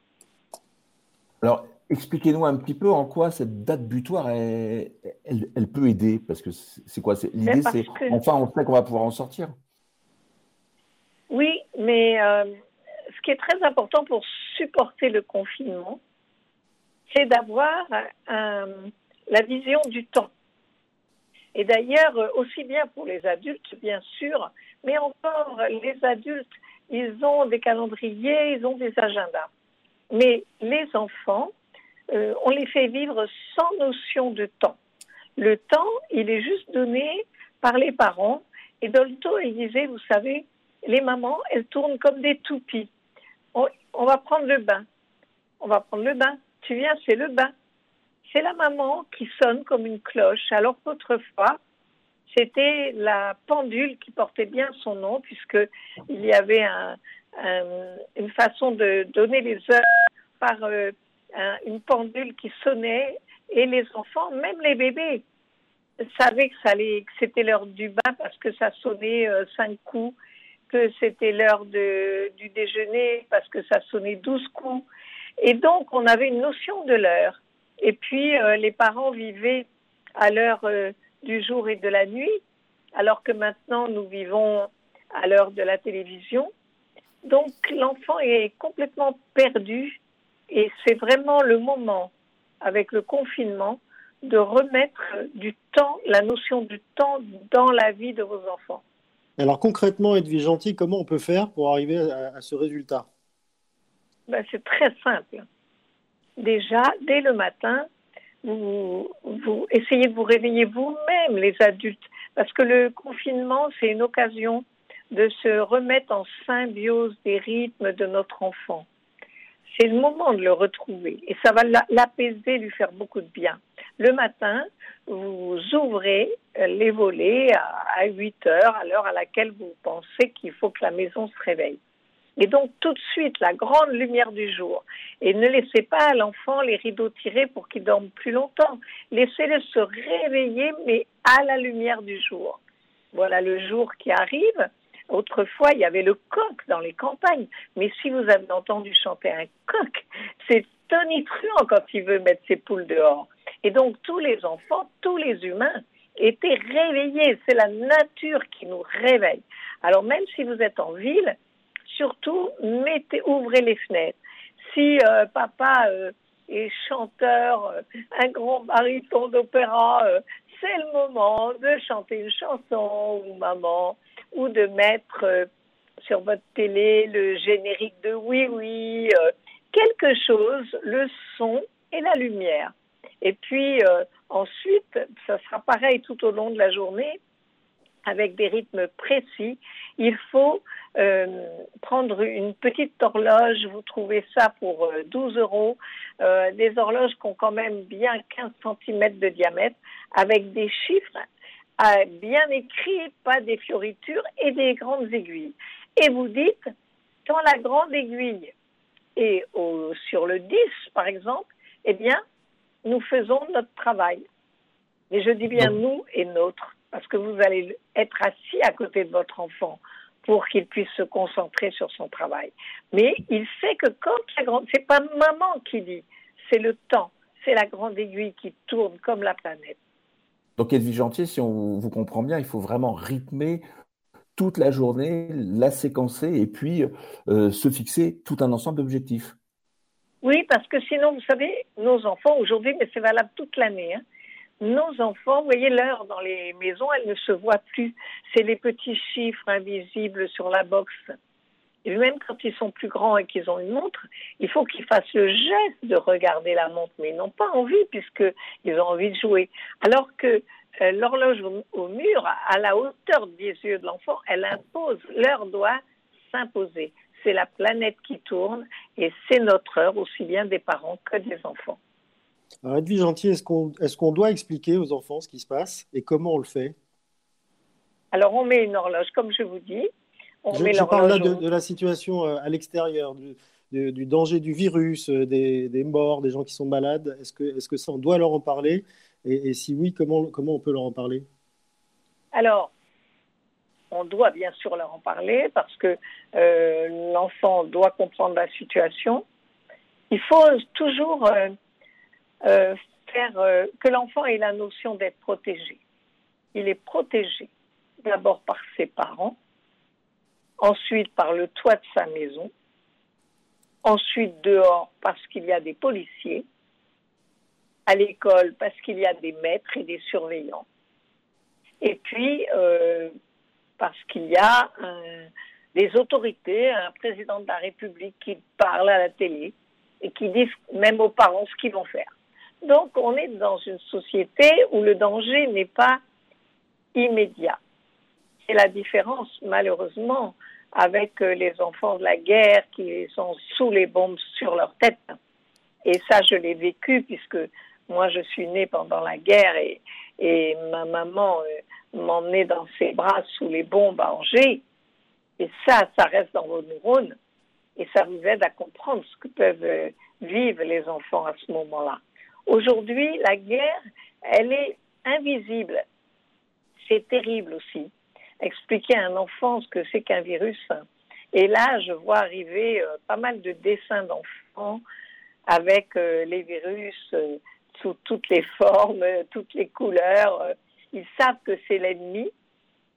Alors, expliquez-nous un petit peu en quoi cette date butoir, elle, elle, peut aider. Parce que c'est quoi L'idée, c'est enfin, on sait qu'on va pouvoir en sortir. Oui, mais euh, ce qui est très important pour supporter le confinement, c'est d'avoir la vision du temps. Et d'ailleurs, aussi bien pour les adultes, bien sûr, mais encore les adultes, ils ont des calendriers, ils ont des agendas. Mais les enfants, euh, on les fait vivre sans notion de temps. Le temps, il est juste donné par les parents. Et Dolto, il disait, vous savez, les mamans, elles tournent comme des toupies on, va prendre le bain. On va prendre le bain. Tu viens, c'est le bain. C'est la maman qui sonne comme une cloche, alors qu'autrefois, c'était la pendule qui portait bien son nom, puisqu'il y avait une façon de donner les heures par euh, une pendule qui sonnait, et les enfants, même les bébés, savaient que, c'était l'heure du bain parce que ça sonnait euh, cinq coups que c'était l'heure du déjeuner parce que ça sonnait 12 coups. Et donc, on avait une notion de l'heure. Et puis, euh, les parents vivaient à l'heure euh, du jour et de la nuit, alors que maintenant, nous vivons à l'heure de la télévision. Donc, l'enfant est complètement perdu et c'est vraiment le moment, avec le confinement, de remettre du temps, la notion du temps dans la vie de vos enfants. Alors concrètement, Edwige Gentil, comment on peut faire pour arriver à, ce résultat? Ben, C'est très simple. Déjà, dès le matin, vous, essayez de vous réveiller vous-même, les adultes, parce que le confinement, c'est une occasion de se remettre en symbiose des rythmes de notre enfant. C'est le moment de le retrouver et ça va l'apaiser, lui faire beaucoup de bien. Le matin, vous ouvrez euh, les volets à 8 heures, à l'heure à laquelle vous pensez qu'il faut que la maison se réveille. Et donc tout de suite, la grande lumière du jour. Et ne laissez pas à l'enfant les rideaux tirés pour qu'il dorme plus longtemps. Laissez-le se réveiller, mais à la lumière du jour. Voilà le jour qui arrive. Autrefois, il y avait le coq dans les campagnes. Mais si vous avez entendu chanter un coq, c'est tonitruant quand il veut mettre ses poules dehors. Et donc tous les enfants, tous les humains étaient réveillés. C'est la nature qui nous réveille. Alors même si vous êtes en ville, surtout mettez, ouvrez les fenêtres. Si euh, papa euh, est chanteur, euh, un grand baryton d'opéra, c'est le moment de chanter une chanson ou maman, ou de mettre sur votre télé le générique de Oui Oui, quelque chose, le son et la lumière. Et puis ensuite, ça sera pareil tout au long de la journée avec des rythmes précis. Il faut euh, prendre une petite horloge, vous trouvez ça pour 12 euh, euros, des horloges qui ont quand même bien 15 cm de diamètre, avec des chiffres bien écrits, pas des fioritures, et des grandes aiguilles. Et vous dites, quand la grande aiguille est au, sur le 10, par exemple, eh bien, nous faisons notre travail. Mais je dis bien nous et notre, parce que vous allez être assis à côté de votre enfant pour qu'il puisse se concentrer sur son travail. Mais il sait que quand la grande, c'est pas maman qui dit, c'est le temps, c'est la grande aiguille qui tourne comme la planète. Donc Edwige Gentier, si on vous comprend bien, il faut vraiment rythmer toute la journée, la séquencer et puis euh, se fixer tout un ensemble d'objectifs. Oui, parce que sinon, vous savez, nos enfants aujourd'hui, mais c'est valable toute l'année, hein, nos enfants, voyez l'heure dans les maisons, elle ne se voit plus. C'est les petits chiffres invisibles sur la box. Et même quand ils sont plus grands et qu'ils ont une montre, il faut qu'ils fassent le geste de regarder la montre, mais ils n'ont pas envie puisqu'ils ont envie de jouer. Alors que euh, l'horloge au, mur, à la hauteur des yeux de l'enfant, elle impose, l'heure doit s'imposer. C'est la planète qui tourne et c'est notre heure, aussi bien des parents que des enfants. Alors, Edwige Gentil, est-ce qu'on est qu'on doit expliquer aux enfants ce qui se passe et comment on le fait? Alors, on met une horloge, comme je vous dis. On je, met je parle là de, la situation euh, à l'extérieur, du, du, danger du virus, euh, des, des, morts, des gens qui sont malades. Est-ce que, est que ça, on doit leur en parler? Et, si oui, comment, comment on peut leur en parler? Alors, on doit bien sûr leur en parler parce que euh, l'enfant doit comprendre la situation. Il faut toujours euh, faire euh, que l'enfant ait la notion d'être protégé. Il est protégé d'abord par ses parents, ensuite par le toit de sa maison, ensuite dehors parce qu'il y a des policiers, à l'école parce qu'il y a des maîtres et des surveillants, et puis euh, parce qu'il y a des autorités, un président de la République qui parle à la télé et qui dit même aux parents ce qu'ils vont faire. Donc, on est dans une société où le danger n'est pas immédiat. C'est la différence, malheureusement, avec euh, les enfants de la guerre qui sont sous les bombes sur leur tête. Et ça, je l'ai vécu puisque moi, je suis née pendant la guerre et, ma maman euh, m'emmenait dans ses bras sous les bombes à Angers. Et ça, ça reste dans vos neurones et ça vous aide à comprendre ce que peuvent euh, vivre les enfants à ce moment-là. Aujourd'hui, la guerre, elle est invisible. C'est terrible aussi. Expliquer à un enfant ce que c'est qu'un virus. Et là, je vois arriver euh, pas mal de dessins d'enfants avec euh, les virus euh, sous toutes les formes, toutes les couleurs. Ils savent que c'est l'ennemi,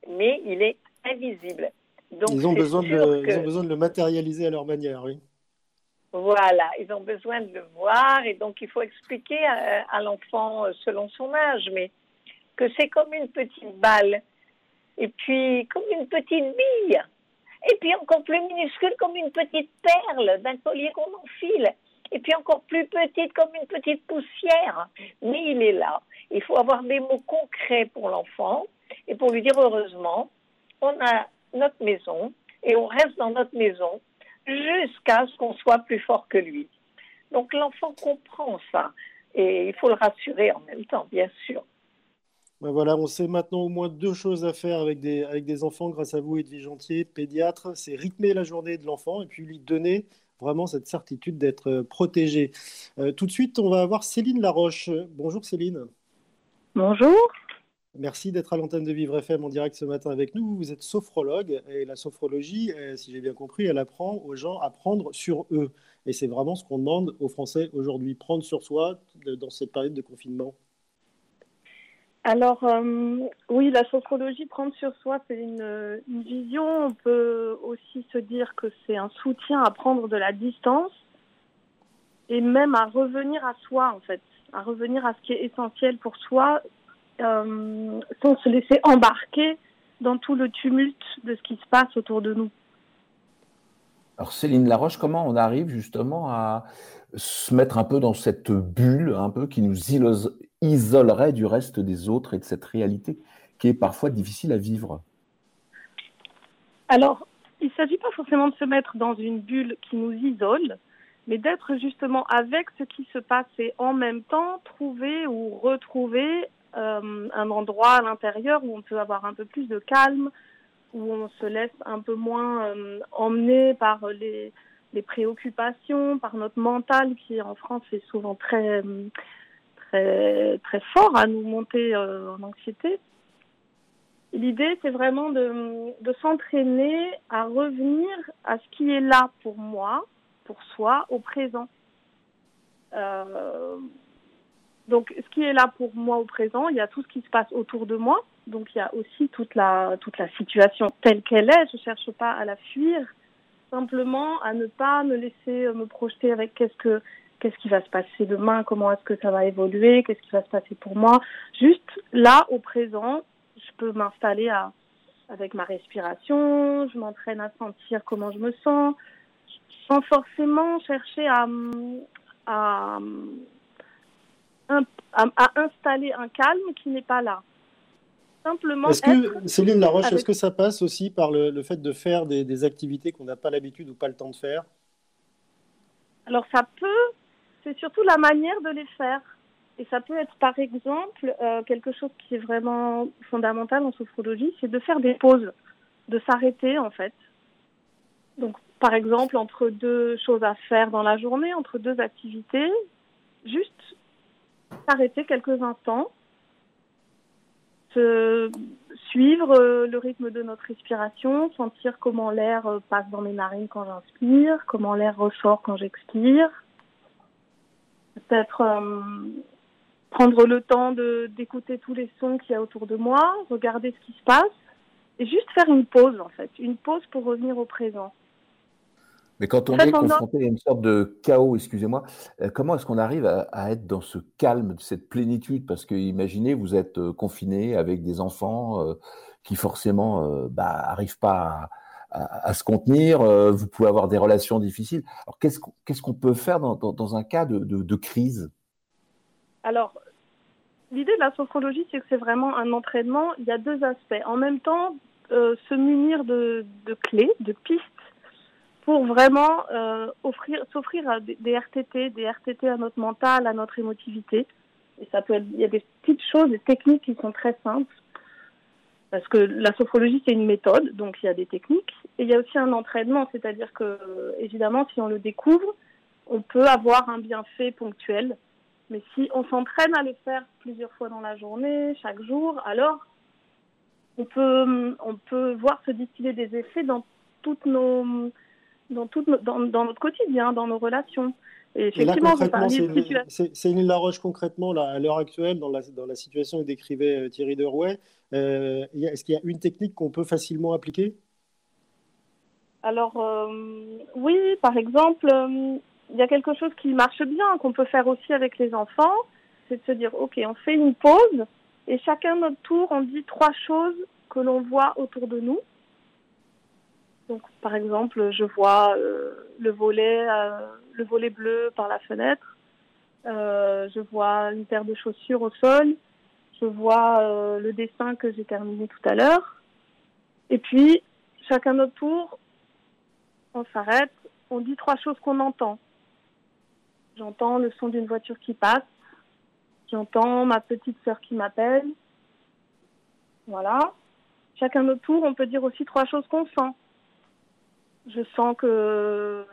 mais il est invisible. Donc, ils, ont besoin de, ils ont besoin de le matérialiser à leur manière, oui. Voilà, ils ont besoin de le voir et donc il faut expliquer à, l'enfant euh, selon son âge, mais que c'est comme une petite balle et puis comme une petite bille et puis encore plus minuscule comme une petite perle d'un collier qu'on enfile et puis encore plus petite comme une petite poussière. Mais il est là. Il faut avoir des mots concrets pour l'enfant et pour lui dire heureusement, on a notre maison et on reste dans notre maison jusqu'à ce qu'on soit plus fort que lui. Donc l'enfant comprend ça et il faut le rassurer en même temps, bien sûr. Ben voilà, on sait maintenant au moins deux choses à faire avec des, avec des enfants grâce à vous, Edwige Gentier, pédiatre. C'est rythmer la journée de l'enfant et puis lui donner vraiment cette certitude d'être protégé. Euh, tout de suite, on va avoir Céline Laroche. Bonjour Céline. Bonjour. Merci d'être à l'antenne de Vivre FM en direct ce matin avec nous. Vous êtes sophrologue et la sophrologie, euh, si j'ai bien compris, elle apprend aux gens à prendre sur eux. Et c'est vraiment ce qu'on demande aux Français aujourd'hui, prendre sur soi dans cette période de confinement. Alors euh, oui, la sophrologie, prendre sur soi, c'est une, une, vision. On peut aussi se dire que c'est un soutien à prendre de la distance et même à revenir à soi en fait, à revenir à ce qui est essentiel pour soi euh, sans se laisser embarquer dans tout le tumulte de ce qui se passe autour de nous. Alors Céline Laroche, comment on arrive justement à se mettre un peu dans cette bulle, un peu qui nous isolerait du reste des autres et de cette réalité qui est parfois difficile à vivre? Alors, il ne s'agit pas forcément de se mettre dans une bulle qui nous isole, mais d'être justement avec ce qui se passe et en même temps trouver ou retrouver euh, un endroit à l'intérieur où on peut avoir un peu plus de calme, où on se laisse un peu moins euh, emmener par les, préoccupations, par notre mental qui en France est souvent très très très fort à nous monter euh, en anxiété. L'idée, c'est vraiment de, s'entraîner à revenir à ce qui est là pour moi, pour soi, au présent. Donc, ce qui est là pour moi au présent, il y a tout ce qui se passe autour de moi. Donc, il y a aussi toute la, toute la situation telle qu'elle est. Je ne cherche pas à la fuir, simplement à ne pas me laisser me projeter avec qu'est-ce que qu'est-ce qui va se passer demain, comment est-ce que ça va évoluer, qu'est-ce qui va se passer pour moi. Juste là, au présent, je peux m'installer avec ma respiration, je m'entraîne à sentir comment je me sens, sans forcément chercher à, à, à, installer un calme qui n'est pas là. Simplement. Est-ce que, Céline Laroche, est-ce que ça passe aussi par le, fait de faire des, activités qu'on n'a pas l'habitude ou pas le temps de faire? Alors ça peut, c'est surtout la manière de les faire. Et ça peut être par exemple euh, quelque chose qui est vraiment fondamental en sophrologie, c'est de faire des pauses, de s'arrêter en fait. Donc par exemple entre deux choses à faire dans la journée, entre deux activités, juste s'arrêter quelques instants, suivre euh, le rythme de notre respiration, sentir comment l'air euh, passe dans mes narines quand j'inspire, comment l'air ressort quand j'expire. Peut-être euh, prendre le temps d'écouter tous les sons qu'il y a autour de moi, regarder ce qui se passe et juste faire une pause en fait, une pause pour revenir au présent. Mais quand on est confronté à une sorte de chaos, excusez-moi, euh, comment est-ce qu'on arrive à, être dans ce calme, cette plénitude? Parce que imaginez, vous êtes euh, confiné avec des enfants euh, qui forcément n'arrivent bah, pas à, se contenir, vous pouvez avoir des relations difficiles. Alors qu'est-ce qu'on peut faire dans, un cas de, crise? Alors, l'idée de la sophrologie, c'est que c'est vraiment un entraînement. Il y a deux aspects. En même temps, se munir de clés, de pistes pour vraiment euh, offrir, s'offrir des, RTT, des RTT à notre mental, à notre émotivité. Et ça peut il y a des petites choses, des techniques qui sont très simples. Parce que la sophrologie, c'est une méthode, donc il y a des techniques. Et il y a aussi un entraînement, c'est-à-dire que, évidemment, si on le découvre, on peut avoir un bienfait ponctuel. Mais si on s'entraîne à le faire plusieurs fois dans la journée, chaque jour, alors on peut, on peut voir se distiller des effets dans toutes nos, dans, tout, dans, dans, notre quotidien, dans nos relations. Et effectivement, c'est une Laroche concrètement, là, à l'heure actuelle, dans la, dans la situation que décrivait euh, Thierry Derouet, euh, est-ce qu'il y a une technique qu'on peut facilement appliquer? Alors, euh, oui, par exemple, il y a quelque chose qui marche bien, qu'on peut faire aussi avec les enfants, c'est de se dire, OK, on fait une pause, et chacun notre tour, on dit trois choses que l'on voit autour de nous. Donc, par exemple, je vois euh, le volet, euh, le volet bleu par la fenêtre. Euh, je vois une paire de chaussures au sol. Je vois le dessin que j'ai terminé tout à l'heure. Et puis, chacun notre tour, on s'arrête. On dit trois choses qu'on entend. J'entends le son d'une voiture qui passe. J'entends ma petite sœur qui m'appelle. Voilà. Chacun notre tour, on peut dire aussi trois choses qu'on sent je sens que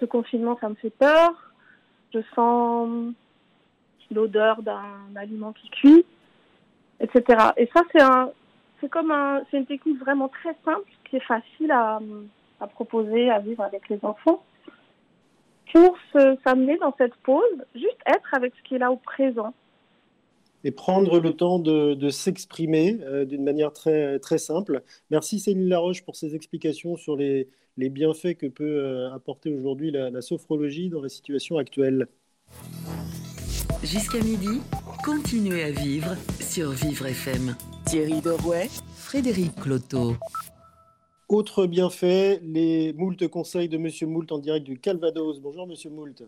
ce confinement, ça me fait peur. Je sens l'odeur d'un aliment qui cuit, etc. Et ça, c'est un, c'est comme un, c'est une technique vraiment très simple qui est facile à, à proposer, à vivre avec les enfants pour s'amener dans cette pause, juste être avec ce qui est là au présent et prendre le temps de, s'exprimer euh, d'une manière très, très simple. Merci Céline Laroche pour ces explications sur les, les bienfaits que peut euh, apporter aujourd'hui la, sophrologie dans la situation actuelle. Jusqu'à midi, continuez à vivre sur Vivre FM. Thierry Dorouet, Frédéric Cloteau. Autre bienfait, les moult conseils de Monsieur Moult en direct du Calvados. Bonjour Monsieur Moult.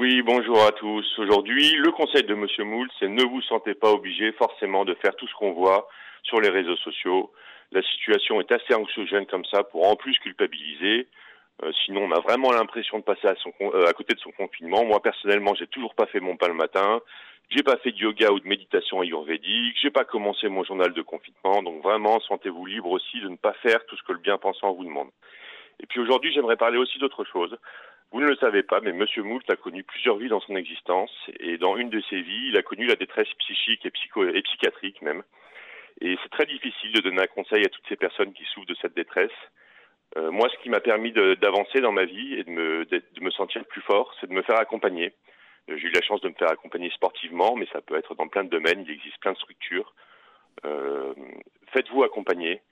Oui, bonjour à tous. Aujourd'hui, le conseil de Monsieur Moult, c'est ne vous sentez pas obligé forcément de faire tout ce qu'on voit sur les réseaux sociaux. La situation est assez anxiogène comme ça pour en plus culpabiliser. Euh, sinon, on a vraiment l'impression de passer à, son, euh, à côté de son confinement. Moi, personnellement, j'ai toujours pas fait mon pas le matin. J'ai pas fait de yoga ou de méditation ayurvédique. J'ai pas commencé mon journal de confinement. Donc vraiment, sentez-vous libre aussi de ne pas faire tout ce que le bien-pensant vous demande. Et puis aujourd'hui, j'aimerais parler aussi d'autre chose. Vous ne le savez pas, mais Monsieur Moult a connu plusieurs vies dans son existence, et dans une de ses vies, il a connu la détresse psychique et, psycho et psychiatrique même. Et c'est très difficile de donner un conseil à toutes ces personnes qui souffrent de cette détresse. Euh, moi, ce qui m'a permis d'avancer dans ma vie et de me, de me sentir plus fort, c'est de me faire accompagner. Euh, j'ai eu la chance de me faire accompagner sportivement, mais ça peut être dans plein de domaines. Il existe plein de structures. Euh, Faites-vous accompagner.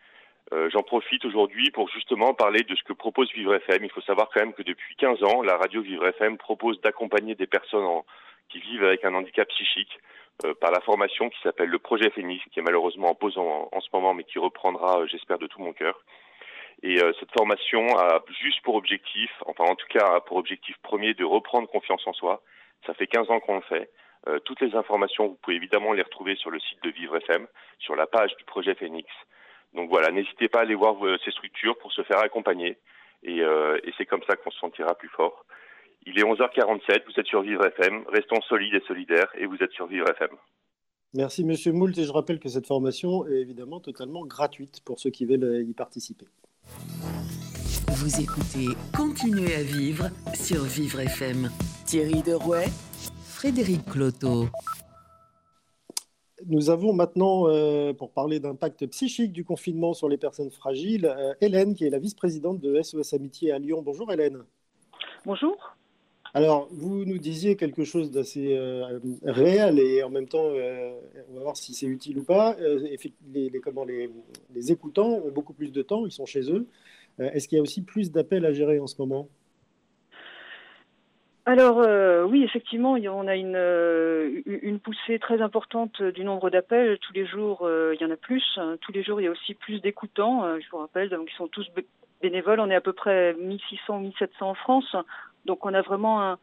Euh, j'en profite aujourd'hui pour justement parler de ce que propose Vivre FM. Il faut savoir quand même que depuis 15 ans, la radio Vivre FM propose d'accompagner des personnes qui vivent avec un handicap psychique par la formation qui s'appelle le projet Phoenix, qui est malheureusement en pause en, ce moment, mais qui reprendra, j'espère, de tout mon cœur. Et cette formation a juste pour objectif, enfin en tout cas pour objectif premier, de reprendre confiance en soi. Ça fait 15 ans qu'on le fait. toutes les informations, vous pouvez évidemment les retrouver sur le site de Vivre FM, sur la page du projet Phoenix. Donc voilà, n'hésitez pas à aller voir ces structures pour se faire accompagner. Et, et c'est comme ça qu'on se sentira plus fort. Il est 11h47, vous êtes sur Vivre FM. Restons solides et solidaires et vous êtes sur Vivre FM. Merci Monsieur Moult et je rappelle que cette formation est évidemment totalement gratuite pour ceux qui veulent y participer. Vous écoutez Continuez à vivre sur Vivre FM. Thierry Derouet, Frédéric Cloteau. Nous avons maintenant, euh, pour parler d'impact psychique du confinement sur les personnes fragiles, euh, Hélène, qui est la vice-présidente de SOS Amitié à Lyon. Bonjour Hélène. Bonjour. Alors, vous nous disiez quelque chose d'assez euh, réel et en même temps, on va voir si c'est utile ou pas. Les, comment, les, les, écoutants ont beaucoup plus de temps, ils sont chez eux. Est-ce qu'il y a aussi plus d'appels à gérer en ce moment? Alors oui, effectivement, on a une, une poussée très importante du nombre d'appels. Tous les jours, il y en a plus. Tous les jours, il y a aussi plus d'écoutants. je vous rappelle, donc ils sont tous bénévoles. On est à peu près 1600, 1700 en France. Donc on a vraiment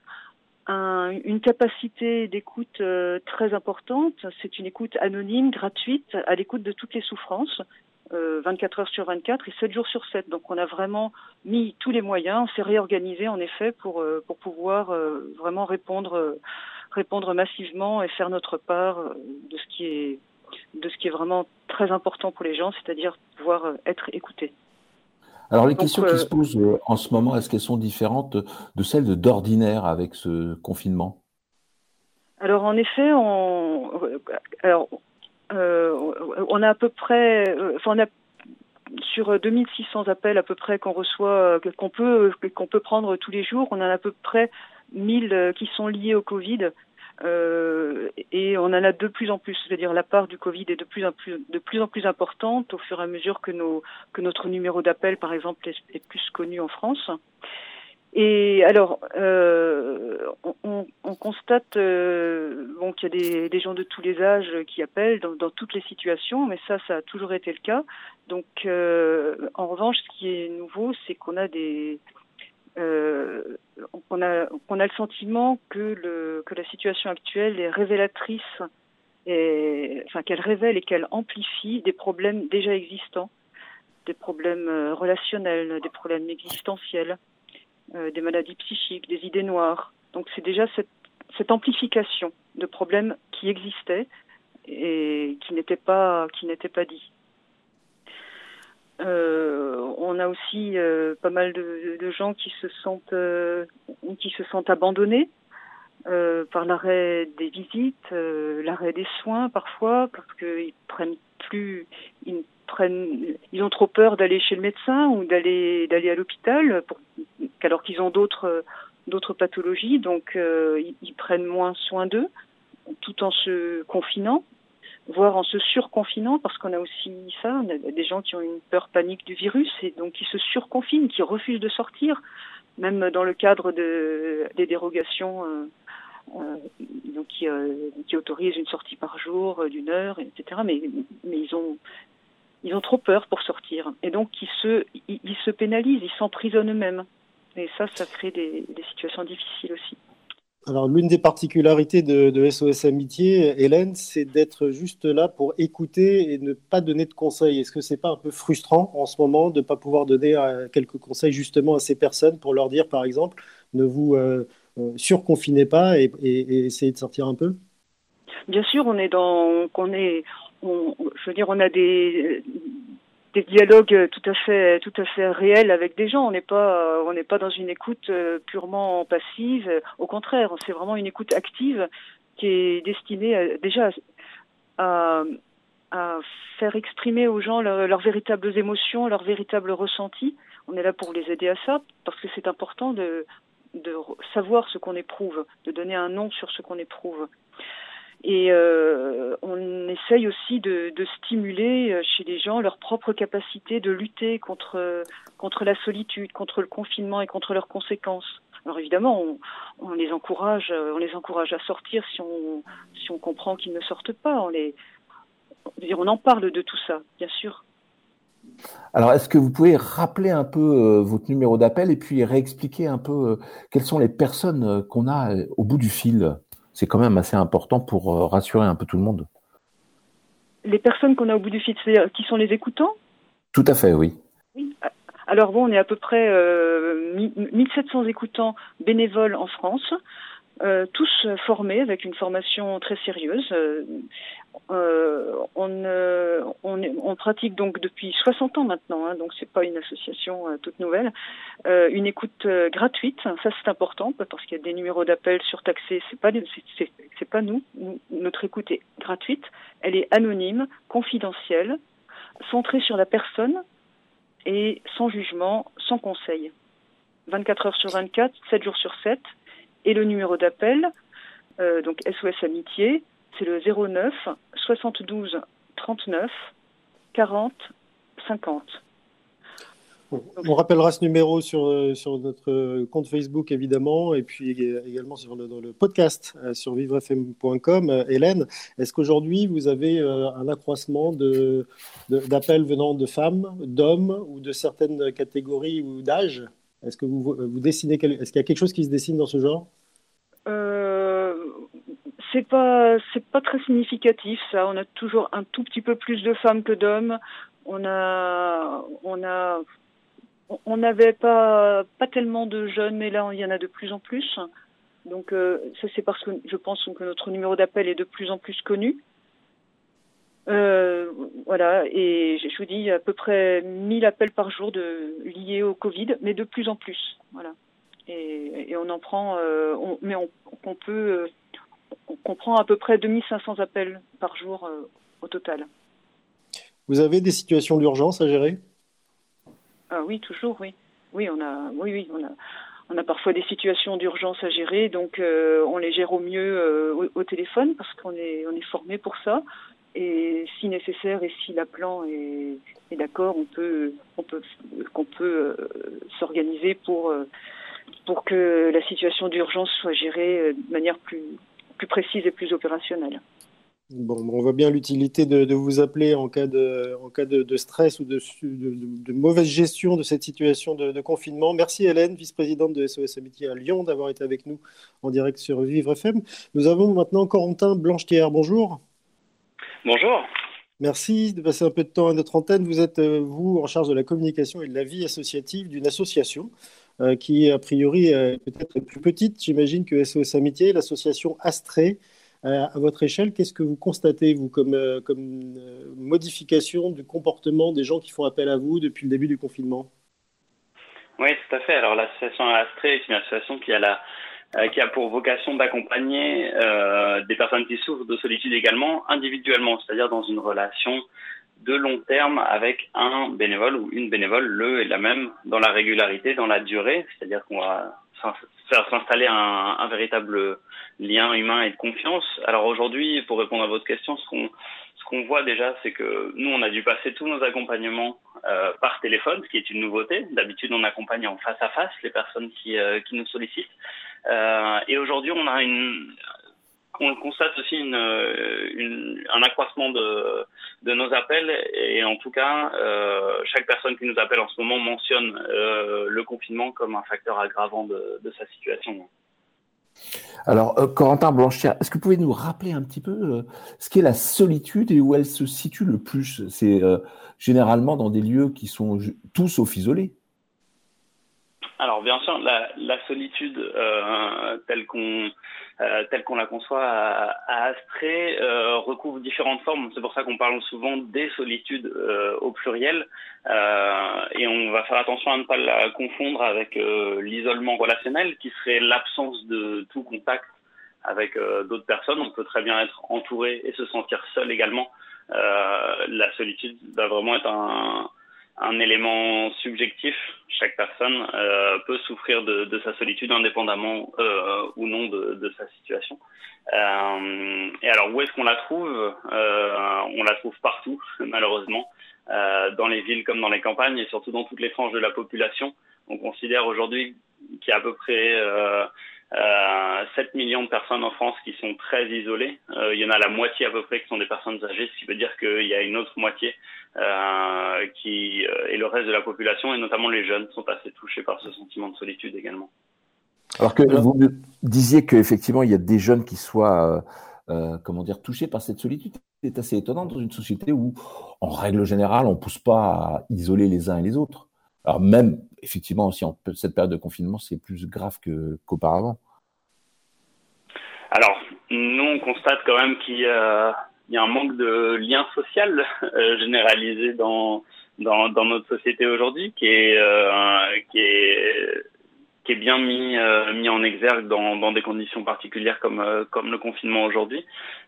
une capacité d'écoute euh, très importante. C'est une écoute anonyme, gratuite, à l'écoute de toutes les souffrances. 24 euh, heures sur 24 et 7 jours sur 7. Donc on a vraiment mis tous les moyens, on s'est réorganisé en effet pour, euh, pour pouvoir vraiment répondre, répondre massivement et faire notre part de ce qui est de ce qui est vraiment très important pour les gens, c'est-à-dire pouvoir être écoutés. Alors les questions qui se posent euh, en ce moment, est-ce qu'elles sont différentes de celles d'ordinaire avec ce confinement? Alors en effet, on, alors, euh, on a à peu près, euh, enfin on a sur 2600 appels à peu près qu'on reçoit, qu'on peut, qu'on peut prendre tous les jours, on en a à peu près 1000 qui sont liés au Covid. Euh, et on en a de plus en plus, c'est-à-dire la part du Covid est de plus en plus de plus en plus importante au fur et à mesure que notre numéro d'appel, par exemple, est, plus connu en France. Et alors, euh, on, on, constate euh, bon, qu'il y a des, gens de tous les âges qui appellent dans, toutes les situations, mais ça, ça a toujours été le cas. Donc, euh, en revanche, ce qui est nouveau, c'est qu'on a des, euh, on, a, on a le sentiment que, le, que la situation actuelle est révélatrice, enfin qu'elle révèle et qu'elle amplifie des problèmes déjà existants, des problèmes relationnels, des problèmes existentiels, euh, des maladies psychiques, des idées noires. Donc c'est déjà cette, amplification de problèmes qui existaient et qui n'étaient pas qui pas dits. Euh, on a aussi euh, pas mal de, de, gens qui se sentent qui se sentent abandonnés euh, par l'arrêt des visites, l'arrêt des soins parfois parce qu'ils prennent plus, ils prennent, ils ont trop peur d'aller chez le médecin ou d'aller d'aller à l'hôpital, alors qu'ils ont d'autres d'autres pathologies, donc ils, ils prennent moins soin d'eux tout en se confinant voire en se surconfinant, parce qu'on a aussi ça, on a des gens qui ont une peur panique du virus et donc qui se surconfinent, qui refusent de sortir, même dans le cadre de, des dérogations euh, euh, donc qui, euh, qui, autorisent une sortie par jour d'une heure, etc. Mais, mais ils ont ils ont trop peur pour sortir et donc ils se ils, se pénalisent, ils s'emprisonnent eux-mêmes. Et ça, ça crée des situations difficiles aussi. Alors, l'une des particularités de, SOS Amitié, Hélène, c'est d'être juste là pour écouter et ne pas donner de conseils. Est-ce que c'est pas un peu frustrant en ce moment de ne pas pouvoir donner euh, quelques conseils justement à ces personnes pour leur dire, par exemple, ne vous euh, euh, surconfinez pas et, essayez de sortir un peu? Bien sûr, on est dans, est, je veux dire, on a des, des dialogues tout à fait tout à fait réels avec des gens. On n'est pas on n'est pas dans une écoute euh, purement passive. Au contraire, c'est vraiment une écoute active qui est destinée déjà à, à, faire exprimer aux gens leurs véritables émotions, leurs véritables ressentis. On est là pour les aider à ça parce que c'est important de savoir ce qu'on éprouve, de donner un nom sur ce qu'on éprouve. Et euh, on essaye aussi de, stimuler euh, chez les gens leur propre capacité de lutter contre, contre la solitude, contre le confinement et contre leurs conséquences. Alors évidemment, on, les encourage, on les encourage à sortir si on si on comprend qu'ils ne sortent pas. On les, on en parle de tout ça, bien sûr. Alors, est-ce que vous pouvez rappeler un peu euh, votre numéro d'appel et puis réexpliquer un peu euh, quelles sont les personnes euh, qu'on a au bout du fil? C'est quand même assez important pour rassurer un peu tout le monde. Les personnes qu'on a au bout du fil, qui sont les écoutants? Tout à fait, oui. Oui. Alors bon, on est à peu près 1700 écoutants bénévoles en France. Euh, tous formés avec une formation très sérieuse. Euh, euh on, on, on, pratique donc depuis 60 ans maintenant, hein, donc c'est pas une association euh, toute nouvelle. une écoute gratuite, ça c'est important parce qu'il y a des numéros d'appel surtaxés. C'est pas c'est pas nous. Notre écoute est gratuite. Elle est anonyme, confidentielle, centrée sur la personne et sans jugement, sans conseil. 24 heures sur 24, 7 jours sur 7 et le numéro d'appel, euh, donc SOS Amitié, c'est le 09 72 39 40 50. On rappellera ce numéro sur, euh, sur notre compte Facebook, évidemment, et puis également sur le, dans le podcast euh, sur vivrefm.com. Hélène, est-ce qu'aujourd'hui, vous avez un accroissement d'appels de, d'appels venant de femmes, d'hommes ou de certaines catégories ou d'âge est-ce que vous, vous dessinez Est-ce qu'il y a quelque chose qui se dessine dans ce genre? Euh, C'est pas c'est pas très significatif ça. On a toujours un tout petit peu plus de femmes que d'hommes. On a on a on n'avait pas pas tellement de jeunes, mais là il y en a de plus en plus. Donc euh, ça c'est parce que je pense que notre numéro d'appel est de plus en plus connu. Euh, voilà, et je vous dis à peu près 1000 appels par jour de, liés au Covid, mais de plus en plus. Voilà. Et, et on en prend, euh, on, mais on, on peut, euh, on prend à peu près 2500 appels par jour euh, au total. Vous avez des situations d'urgence à gérer? Ah, Oui, toujours, oui. Oui, on a, oui, oui, on a, on a parfois des situations d'urgence à gérer, donc euh, on les gère au mieux au, au, téléphone parce qu'on est, on est formé pour ça et si nécessaire et si l'appelant est, est d'accord, on peut, euh, s'organiser pour, euh, pour que la situation d'urgence soit gérée euh, de manière plus, précise et plus opérationnelle. Bon, on voit bien l'utilité de, vous appeler en cas de stress ou de, de, mauvaise gestion de cette situation de, confinement. Merci Hélène, vice-présidente de SOS Amitié à Lyon, d'avoir été avec nous en direct sur Vivre FM. Nous avons maintenant Corentin Blanchetière. Bonjour. Bonjour. Merci de passer un peu de temps à notre antenne. Vous êtes, euh, vous, en charge de la communication et de la vie associative d'une association euh, qui, a priori, est peut-être plus petite, j'imagine, que SOS Amitié, l'association Astrée. Euh, à votre échelle, qu'est-ce que vous constatez, vous, comme, comme modification du comportement des gens qui font appel à vous depuis le début du confinement? Oui, tout à fait. Alors, l'association Astrée est une association qui a la euh, qui a pour vocation d'accompagner euh, des personnes qui souffrent de solitude également individuellement, c'est-à-dire dans une relation de long terme avec un bénévole ou une bénévole, le et la même, dans la régularité, dans la durée, c'est-à-dire qu'on va faire s'installer un, un, véritable lien humain et de confiance. Alors aujourd'hui, pour répondre à votre question, ce qu'on ce qu'on voit déjà, c'est que nous, on a dû passer tous nos accompagnements euh, par téléphone, ce qui est une nouveauté. D'habitude, on accompagne en face à face les personnes qui, euh, qui nous sollicitent. Euh, et aujourd'hui, on constate aussi une, un accroissement de, nos appels et en tout cas, euh, chaque personne qui nous appelle en ce moment mentionne euh, le confinement comme un facteur aggravant de, sa situation. Alors, euh, Corentin Blanchière, est-ce que vous pouvez nous rappeler un petit peu euh, ce qu'est la solitude et où elle se situe le plus? C'est euh, généralement dans des lieux qui sont tous sauf isolés. Alors bien sûr, la, la solitude euh, telle qu'on euh, telle la conçoit à, à Astrée euh, recouvre différentes formes. C'est pour ça qu'on parle souvent des solitudes euh, au pluriel, euh, et on va faire attention à ne pas la confondre avec euh, l'isolement relationnel, qui serait l'absence de tout contact avec d'autres personnes. On peut très bien être entouré et se sentir seul également. la solitude va vraiment être un un élément subjectif. Chaque personne euh, peut souffrir de, de, sa solitude indépendamment euh, ou non de, de sa situation. Euh, et alors où est-ce qu'on la trouve? Euh, On la trouve partout, malheureusement. dans les villes comme dans les campagnes et surtout dans toutes les tranches de la population. On considère aujourd'hui qu'il y a à peu près euh, 7 millions de personnes en France qui sont très isolées. Euh, il y en a la moitié à peu près qui sont des personnes âgées, ce qui veut dire qu'il y a une autre moitié euh, qui euh, et le reste de la population, et notamment les jeunes, sont assez touchés par ce sentiment de solitude également. Alors que vous disiez qu'effectivement, il y a des jeunes qui soient euh, comment dire, touchés par cette solitude. C'est assez étonnant dans une société où, en règle générale, on ne pousse pas à isoler les uns et les autres. Alors même, effectivement, aussi en cette période de confinement, c'est plus grave qu'auparavant. Alors, nous, on constate quand même qu'il y, a un manque de lien social euh, généralisé dans, notre société aujourd'hui, qui est, euh, qui est qui est bien mis euh, mis en exergue dans, dans des conditions particulières comme euh, comme le confinement aujourd'hui.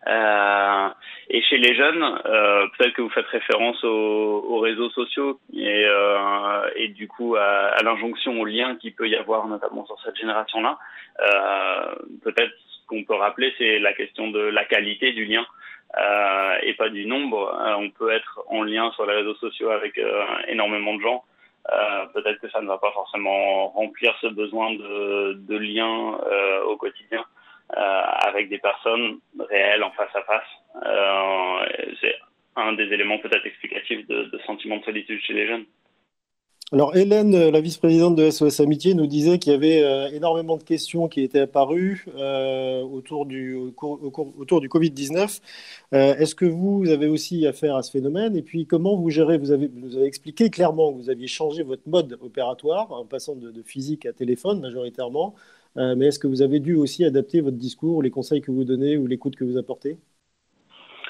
Euh, et chez les jeunes, euh, peut-être que vous faites référence aux, aux réseaux sociaux et euh, et du coup à, à l'injonction au lien qu'il peut y avoir notamment sur cette génération-là. peut-être ce qu'on peut rappeler, c'est la question de la qualité du lien. et pas du nombre. on peut être en lien sur les réseaux sociaux avec énormément de gens, euh, peut-être que ça ne va pas forcément remplir ce besoin de, de lien euh, au quotidien euh, avec des personnes réelles en face à face. c'est un des éléments peut-être explicatifs de, de sentiment de solitude chez les jeunes. Alors Hélène, euh, la vice-présidente de SOS Amitié, nous disait qu'il y avait euh, énormément de questions qui étaient apparues euh, autour du, autour du Covid-19. Est-ce que vous, avez aussi affaire à ce phénomène? Et puis comment vous gérez vous avez, avez expliqué clairement que vous aviez changé votre mode opératoire en passant de physique à téléphone majoritairement. mais est-ce que vous avez dû aussi adapter votre discours, les conseils que vous donnez ou l'écoute que vous apportez?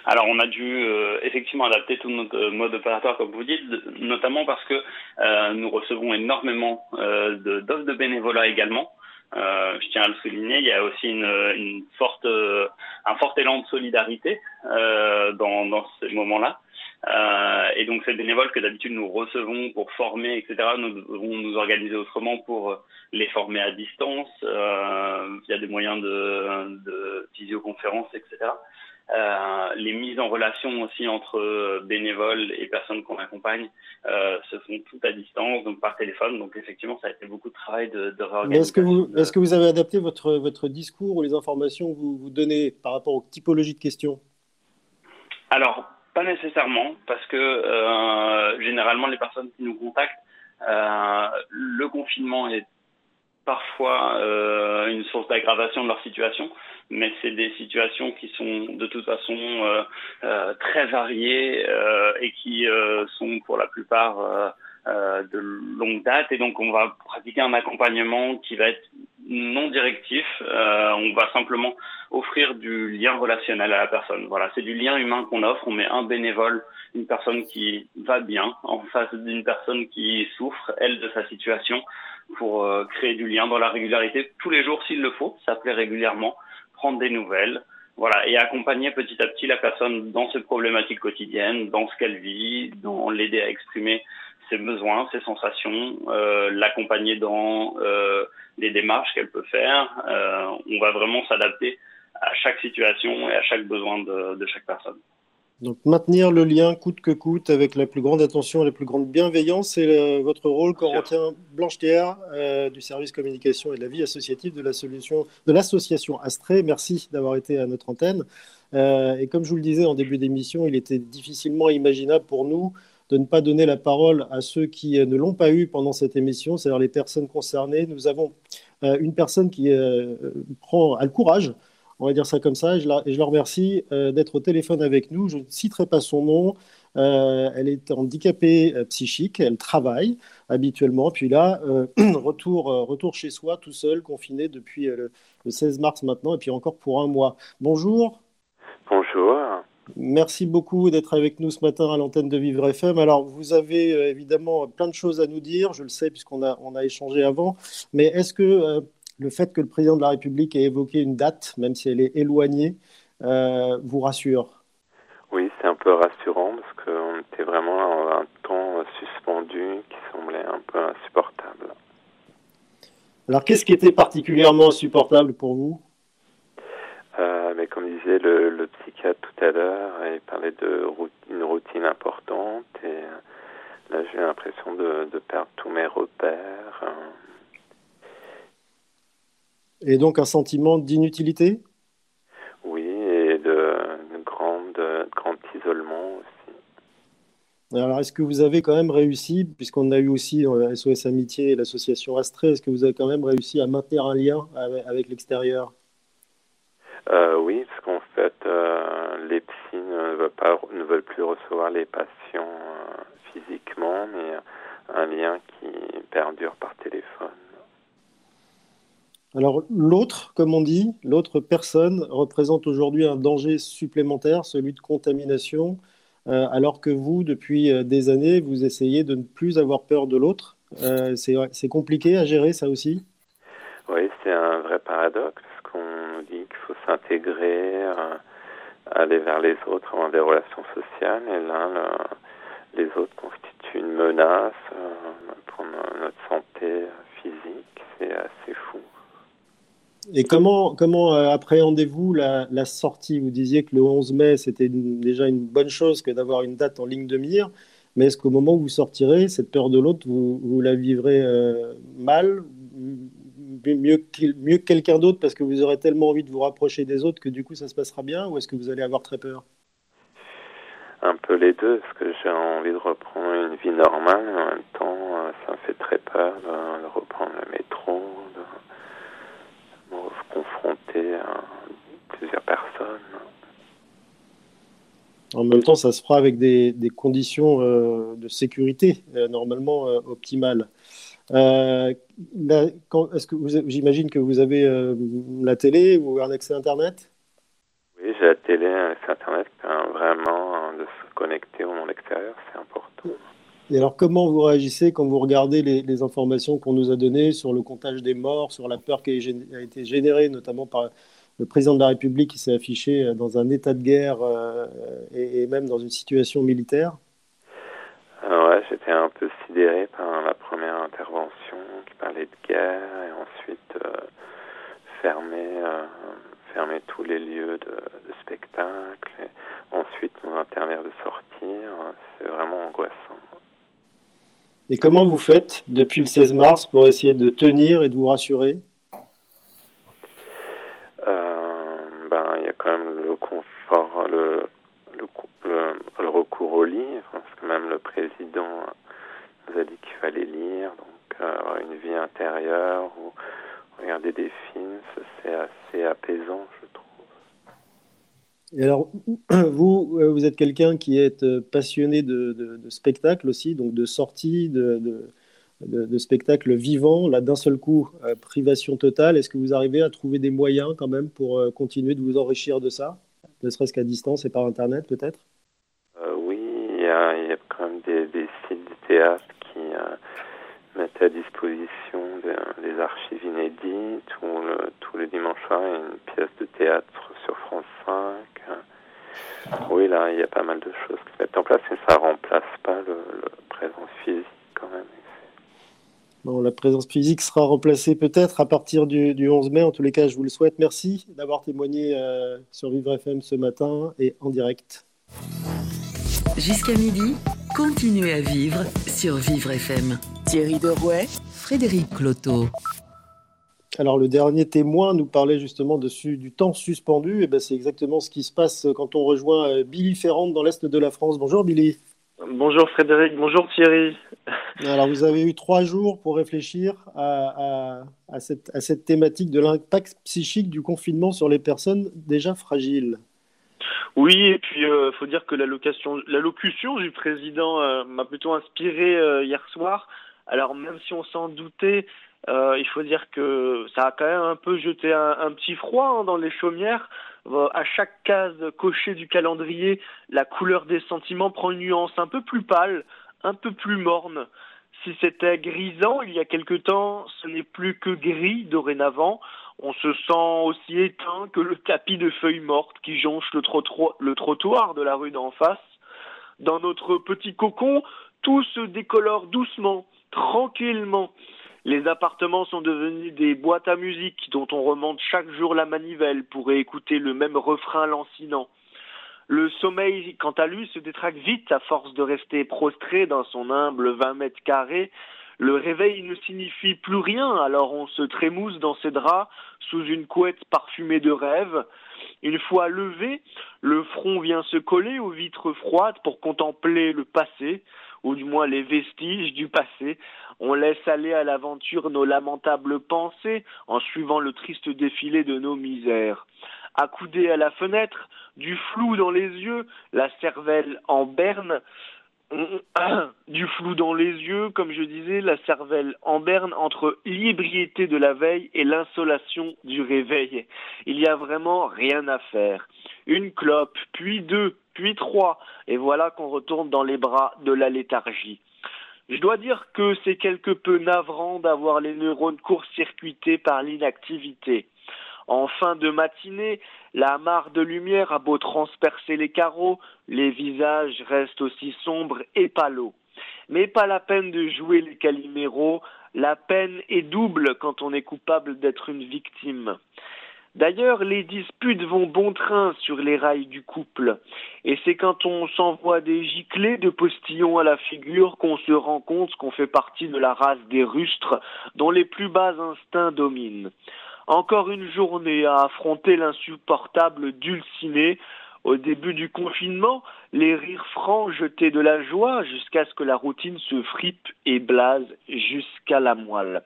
Alors on a dû euh, effectivement adapter tout notre mode opératoire comme vous dites, notamment parce que euh, nous recevons énormément euh, d'offres de, bénévolat également. Euh, je tiens à le souligner, il y a aussi une, une forte, un fort élan de solidarité dans, dans ces moments-là. et donc ces bénévoles que d'habitude nous recevons pour former, etc., nous devons nous organiser autrement pour les former à distance, via des moyens de, de visioconférence, etc. Euh, les mises en relation aussi entre euh, bénévoles et personnes qu'on accompagne euh, se font toutes à distance, donc par téléphone. Donc effectivement, ça a été beaucoup de travail de, de réorganisation. Est-ce que, vous, est-ce que vous avez adapté votre, votre discours ou les informations que vous, vous donnez par rapport aux typologies de questions? Alors, pas nécessairement, parce que euh, généralement, les personnes qui nous contactent, le confinement est parfois une source d'aggravation de leur situation, mais c'est des situations qui sont de toute façon euh, euh, très variées euh, et qui euh, sont pour la plupart euh, de longue date. Et donc on va pratiquer un accompagnement qui va être non directif. on va simplement offrir du lien relationnel à la personne. Voilà, c'est du lien humain qu'on offre. On met un bénévole, une personne qui va bien, en face d'une personne qui souffre, elle, de sa situation pour créer du lien dans la régularité tous les jours s'il le faut, s'appeler régulièrement, prendre des nouvelles, voilà, et accompagner petit à petit la personne dans ses problématiques quotidiennes, dans ce qu'elle vit, dans l'aider à exprimer ses besoins, ses sensations, euh, l'accompagner dans euh, les démarches qu'elle peut faire. Euh, on va vraiment s'adapter à chaque situation et à chaque besoin de, de chaque personne. Donc maintenir le lien coûte que coûte avec la plus grande attention et la plus grande bienveillance, c'est votre rôle, Corentin Blanchetière euh, du service communication et de la vie associative de l'association Astrée. Merci d'avoir été à notre antenne. Euh, et comme je vous le disais en début d'émission, il était difficilement imaginable pour nous de ne pas donner la parole à ceux qui ne l'ont pas eu pendant cette émission, c'est-à-dire les personnes concernées. Nous avons euh, une personne qui euh, prend, a le courage on va dire ça comme ça, et je la, et je remercie euh, d'être au téléphone avec nous. Je ne citerai pas son nom. Euh, elle est handicapée euh, psychique, elle travaille habituellement, puis là, retour, retour chez soi tout seul, confiné depuis le, 16 mars maintenant, et puis encore pour un mois. Bonjour. Bonjour. Merci beaucoup d'être avec nous ce matin à l'antenne de Vivre FM. Alors, vous avez évidemment plein de choses à nous dire, je le sais puisqu'on a, on a échangé avant, mais est-ce que le fait que le président de la République ait évoqué une date, même si elle est éloignée, euh, vous rassure? Oui, c'est un peu rassurant parce qu'on était vraiment dans un temps suspendu qui semblait un peu insupportable. Alors, qu'est-ce qui était particulièrement insupportable pour vous? Euh, mais Comme disait le, le, psychiatre tout à l'heure, il parlait d'une routine importante et là j'ai l'impression de, de, perdre tous mes repères. Et donc un sentiment d'inutilité? Oui, et de, grande, grand isolement aussi. Alors, est-ce que vous avez quand même réussi, puisqu'on a eu aussi dans SOS Amitié et l'association Astrée, est-ce que vous avez quand même réussi à maintenir un lien avec, l'extérieur? Euh, Oui, parce qu'en fait, euh, les psys ne veulent, pas, ne veulent plus recevoir les patients euh, physiquement, mais un lien qui perdure par téléphone. Alors l'autre, comme on dit, l'autre personne représente aujourd'hui un danger supplémentaire, celui de contamination, euh, alors que vous, depuis euh, des années, vous essayez de ne plus avoir peur de l'autre. Euh, c'est compliqué à gérer ça aussi? Oui, c'est un vrai paradoxe, qu'on dit qu'il faut s'intégrer, aller vers les autres, avoir des relations sociales, et là, les autres constituent une menace pour notre santé physique, c'est assez fou. Et comment, comment euh, appréhendez-vous la, sortie? Vous disiez que le 11 mai, c'était déjà une bonne chose que d'avoir une date en ligne de mire. Mais est-ce qu'au moment où vous sortirez, cette peur de l'autre, vous, la vivrez euh, mal Mieux, mieux que quelqu'un d'autre parce que vous aurez tellement envie de vous rapprocher des autres que du coup ça se passera bien Ou est-ce que vous allez avoir très peur? Un peu les deux, parce que j'ai envie de reprendre une vie normale. En même temps, euh, ça me fait très peur de reprendre le métro, confronté à plusieurs personnes. En même temps, ça se fera avec des, des conditions euh, de sécurité euh, normalement euh, optimales. Est-ce que vous, j'imagine que vous avez la télé ou un accès Internet? Oui, j'ai la télé, un accès Internet. vraiment, de se connecter au monde extérieur, c'est important. Et alors, comment vous réagissez quand vous regardez les, informations qu'on nous a données sur le comptage des morts, sur la peur qui a été générée, notamment par le président de la République qui s'est affiché dans un état de guerre euh, et, même dans une situation militaire? Euh, Ouais, j'étais un peu sidéré par la première intervention qui parlait de guerre et ensuite euh, fermer, fermer tous les lieux de, de spectacle. Et ensuite, nous interdire de sortir. C'est vraiment angoissant. Et comment vous faites depuis le 16 mars pour essayer de tenir et de vous rassurer? Euh, ben, Il y a quand même le confort, le, recours au livre, parce que même le président nous a dit qu'il fallait lire, donc euh, avoir une vie intérieure ou regarder des films, c'est assez apaisant, je trouve. Et alors, vous, euh, vous êtes quelqu'un qui est euh, passionné de, de, spectacle aussi, donc de sortie, de, de spectacle vivant. Là, d'un seul coup, euh, privation totale. Est-ce que vous arrivez à trouver des moyens quand même pour continuer de vous enrichir de ça, ne serait-ce qu'à distance et par Internet peut-être? Oui, il y, a, quand même des, des sites de théâtre mettent à disposition des, archives inédites ou tous les dimanches soirs, une pièce de théâtre sur France 5 oui, là, il y a pas mal de choses qui se mettent en place et ça remplace pas le, présence physique quand même. Bon, la présence physique sera remplacée peut-être à partir du, 11 mai. En tous les cas, je vous le souhaite. Merci d'avoir témoigné euh, sur Vivre FM ce matin et en direct. Jusqu'à midi, continuez à vivre sur Vivre FM. Thierry Derouet, Frédéric Cloteau. Alors le dernier témoin nous parlait justement dessus du temps suspendu. Et ben c'est exactement ce qui se passe quand on rejoint euh, Billy Ferrand dans l'est de la France. Bonjour Billy. Bonjour Frédéric, bonjour Thierry. Alors vous avez eu trois jours pour réfléchir à, cette, à cette, thématique de l'impact psychique du confinement sur les personnes déjà fragiles. Oui, et puis euh, faut dire que l'allocution du président euh, m'a plutôt inspiré hier soir. Alors même si on s'en doutait, euh, il faut dire que ça a quand même un peu jeté un, petit froid hein, dans les chaumières. Euh, à chaque case cochée du calendrier, la couleur des sentiments prend une nuance un peu plus pâle, un peu plus morne. Si c'était grisant il y a quelque temps, ce n'est plus que gris dorénavant. On se sent aussi éteint que le tapis de feuilles mortes qui jonche le, trottoir de la rue d'en face. Dans notre petit cocon, tout se décolore doucement, tranquillement. Les appartements sont devenus des boîtes à musique dont on remonte chaque jour la manivelle pour écouter le même refrain lancinant. Le sommeil, quant à lui, se détraque vite à force de rester prostré dans son humble 20 mètres carrés. Le réveil ne signifie plus rien, alors on se trémousse dans ses draps sous une couette parfumée de rêve. Une fois levé, le front vient se coller aux vitres froides pour contempler le passé, ou du moins les vestiges du passé. On laisse aller à l'aventure nos lamentables pensées en suivant le triste défilé de nos misères. Accoudé à la fenêtre, du flou dans les yeux, la cervelle en berne, du flou dans les yeux, comme je disais, la cervelle en berne entre l'ibriété de la veille et l'insolation du réveil. Il y a vraiment rien à faire. Une clope, puis deux, puis trois, et voilà qu'on retourne dans les bras de la léthargie. Je dois dire que c'est quelque peu navrant d'avoir les neurones court-circuités par l'inactivité. En fin de matinée, la mare de lumière a beau transpercer les carreaux, les visages restent aussi sombres et palos. Mais pas la peine de jouer les caliméros, la peine est double quand on est coupable d'être une victime. D'ailleurs, les disputes vont bon train sur les rails du couple, et c'est quand on s'envoie des giclées de postillons à la figure qu'on se rend compte qu'on fait partie de la race des rustres dont les plus bas instincts dominent. Encore une journée à affronter l'insupportable dulciné. Au début du confinement, les rires francs jetaient de la joie jusqu'à ce que la routine se fripe et blase jusqu'à la moelle.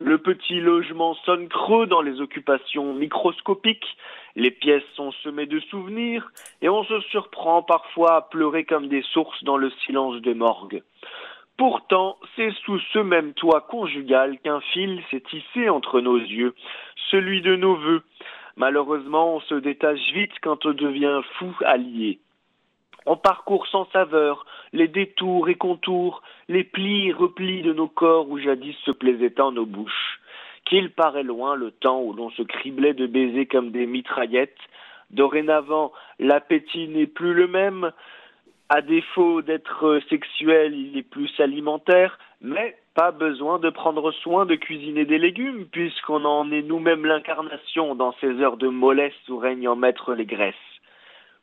Le petit logement sonne creux dans les occupations microscopiques, les pièces sont semées de souvenirs, et on se surprend parfois à pleurer comme des sources dans le silence des morgues. Pourtant, c'est sous ce même toit conjugal qu'un fil s'est tissé entre nos yeux, celui de nos voeux. Malheureusement, on se détache vite quand on devient fou allié. On parcourt sans saveur les détours et contours, les plis et replis de nos corps où jadis se plaisaient tant nos bouches. Qu'il paraît loin le temps où l'on se criblait de baisers comme des mitraillettes. Dorénavant, l'appétit n'est plus le même, à défaut d'être sexuel, il est plus alimentaire, mais pas besoin de prendre soin de cuisiner des légumes, puisqu'on en est nous-mêmes l'incarnation dans ces heures de mollesse où règnent en maître les graisses.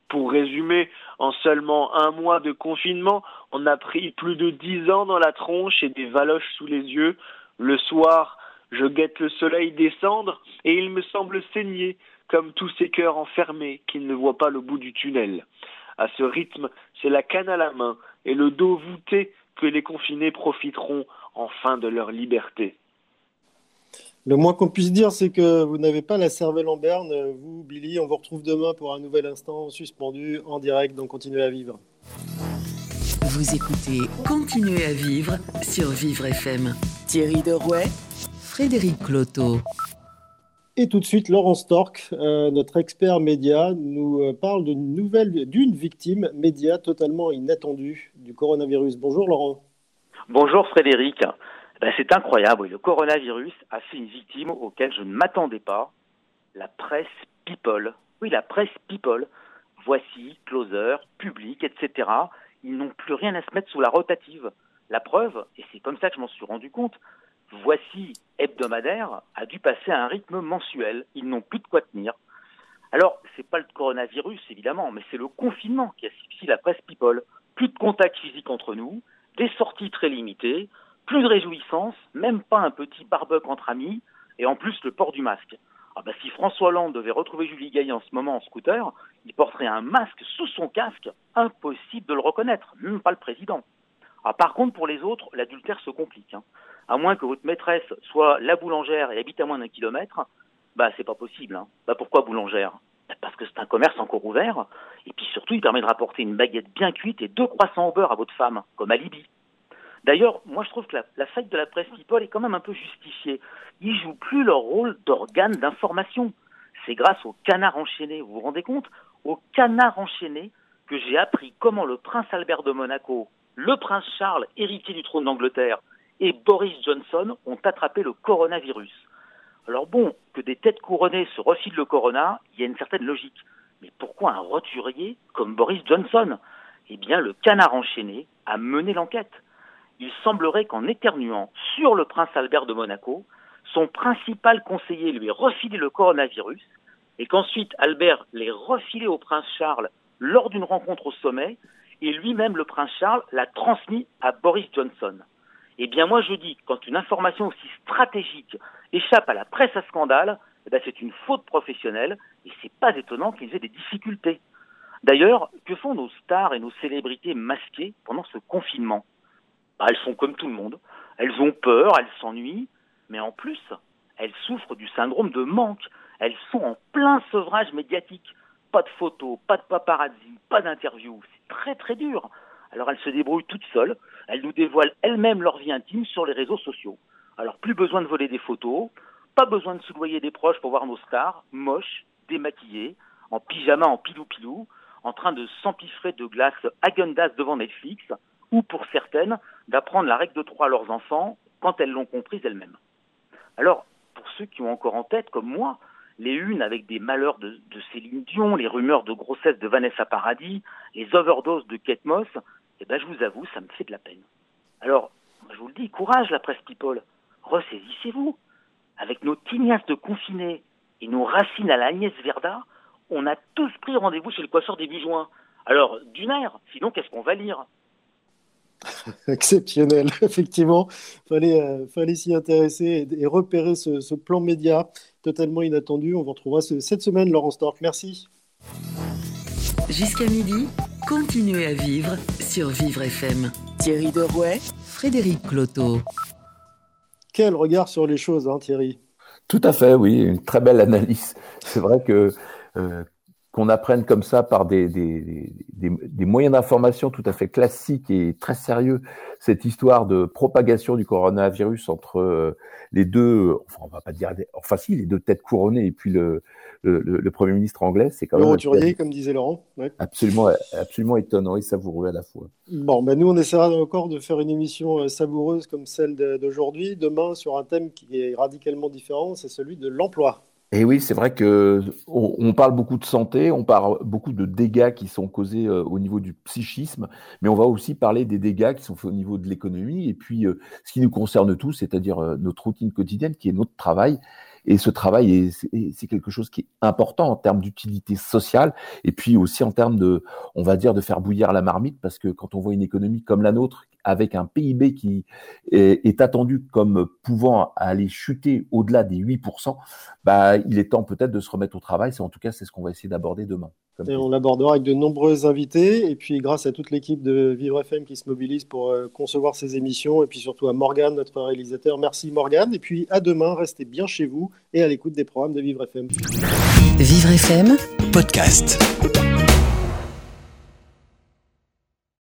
Pour résumer, en seulement un mois de confinement, on a pris plus de dix ans dans la tronche et des valoches sous les yeux. Le soir, je guette le soleil descendre et il me semble saigner, comme tous ces cœurs enfermés qui ne voient pas le bout du tunnel. À ce rythme, c'est la canne à la main et le dos voûté que les confinés profiteront enfin de leur liberté. Le moins qu'on puisse dire, c'est que vous n'avez pas la cervelle en berne. Vous, Billy, on vous retrouve demain pour un nouvel instant suspendu en direct dans Continuez à vivre. Vous écoutez Continuez à vivre sur Vivre FM. Thierry Derouet, Frédéric Cloteau. Et tout de suite, Laurent Stork, euh, notre expert média, nous euh, parle d'une nouvelle, d'une victime média totalement inattendue du coronavirus. Bonjour Laurent. Bonjour Frédéric. Ben, c'est incroyable, le coronavirus a fait une victime auquel je ne m'attendais pas, la presse people. Oui, la presse people. Voici, closer, public, etc. Ils n'ont plus rien à se mettre sous la rotative. La preuve, et c'est comme ça que je m'en suis rendu compte, Voici hebdomadaire a dû passer à un rythme mensuel. Ils n'ont plus de quoi tenir. Alors, c'est pas le coronavirus, évidemment, mais c'est le confinement qui asphyxie la presse people. Plus de contact physique entre nous, des sorties très limitées, plus de réjouissance, même pas un petit barbecue entre amis, et en plus le port du masque. Ah bah, si François Hollande devait retrouver Julie Gaillet en ce moment en scooter, il porterait un masque sous son casque, impossible de le reconnaître, même pas le président. Ah, par contre, pour les autres, l'adultère se complique. Hein à moins que votre maîtresse soit la boulangère et habite à moins d'un kilomètre, bah c'est pas possible. Hein. Bah pourquoi boulangère? Parce que c'est un commerce encore ouvert, et puis surtout il permet de rapporter une baguette bien cuite et deux croissants au beurre à votre femme, comme alibi. D'ailleurs, moi je trouve que la, faille de la presse people est quand même un peu justifiée. Ils jouent plus leur rôle d'organe d'information. C'est grâce au canard enchaîné, vous vous rendez compte? Au canard enchaîné que j'ai appris comment le prince Albert de Monaco, le prince Charles, héritier du trône d'Angleterre, et Boris Johnson ont attrapé le coronavirus. Alors bon, que des têtes couronnées se refilent le corona, il y a une certaine logique. Mais pourquoi un roturier comme Boris Johnson? Eh bien, le canard enchaîné a mené l'enquête. il semblerait qu'en éternuant sur le prince Albert de Monaco, son principal conseiller lui ait refilé le coronavirus et qu'ensuite Albert l'ait refilé au prince Charles lors d'une rencontre au sommet et lui-même, le prince Charles, l'a transmis à Boris Johnson. Eh bien, moi, je dis, quand une information aussi stratégique échappe à la presse à scandale, eh ben, c'est une faute professionnelle et c'est pas étonnant qu'ils aient des difficultés. D'ailleurs, que font nos stars et nos célébrités masquées pendant ce confinement? Bah, Elles font comme tout le monde. Elles ont peur, elles s'ennuient, mais en plus, elles souffrent du syndrome de manque. Elles sont en plein sevrage médiatique. Pas de photos, pas de paparazzi, pas d'interviews. C'est très très dur. Alors elles se débrouillent toutes seules. Elles nous dévoilent elles-mêmes leur vie intime sur les réseaux sociaux. Alors plus besoin de voler des photos, pas besoin de soudoyer des proches pour voir nos stars, moches, démaquillées, en pyjama, en pilou-pilou, en train de s'empiffrer de glace Agendas devant Netflix, ou pour certaines, d'apprendre la règle de trois à leurs enfants quand elles l'ont comprise elles-mêmes. Alors, pour ceux qui ont encore en tête, comme moi, les unes avec des malheurs de, Céline Dion, les rumeurs de grossesse de Vanessa Paradis, les overdoses de Kate Moss, eh ben, je vous avoue, ça me fait de la peine. Alors, je vous le dis, courage la presse people, ressaisissez-vous. Avec nos tignasses de confinés et nos racines à l'Agnès Verda, on a tous pris rendez-vous chez le coiffeur des Bijoux. Alors, d'une air, sinon qu'est-ce qu'on va lire Exceptionnel, effectivement. Fallait, euh, fallait s'y intéresser et, repérer ce, plan média totalement inattendu. On vous retrouvera cette semaine, Laurent Stork. Merci. Jusqu'à midi, continuez à vivre sur Vivre FM. Thierry Derouet, Frédéric Cloteau. Quel regard sur les choses, hein, Thierry Tout à fait, oui, une très belle analyse. C'est vrai que euh, qu'on apprenne comme ça par des, des, des, moyens d'information tout à fait classiques et très sérieux cette histoire de propagation du coronavirus entre euh, les deux, enfin on va pas dire, enfin si les deux têtes couronnées et puis le, le, premier ministre anglais, c'est quand même roturier, comme disait Laurent, absolument absolument étonnant et savoureux à la fois. Bon, ben nous on essaiera encore de faire une émission euh, savoureuse comme celle d'aujourd'hui, demain sur un thème qui est radicalement différent, c'est celui de l'emploi. Et oui, c'est vrai que on, parle beaucoup de santé, on parle beaucoup de dégâts qui sont causés euh, au niveau du psychisme, mais on va aussi parler des dégâts qui sont faits au niveau de l'économie et puis euh, ce qui nous concerne tous, c'est-à-dire notre routine quotidienne qui est notre travail. Et ce travail, c'est quelque chose qui est important en termes d'utilité sociale et puis aussi en termes de, on va dire, de faire bouillir la marmite parce que quand on voit une économie comme la nôtre avec un PIB qui est, attendu comme pouvant aller chuter au-delà des 8%, bah, il est temps peut-être de se remettre au travail. C'est en tout cas c'est ce qu'on va essayer d'aborder demain. Et on l'abordera avec de nombreux invités et puis grâce à toute l'équipe de Vivre FM qui se mobilise pour euh, concevoir ces émissions et puis surtout à Morgane, notre réalisateur. Merci Morgane et puis à demain, restez bien chez vous et à l'écoute des programmes de Vivre FM. Vivre FM, podcast.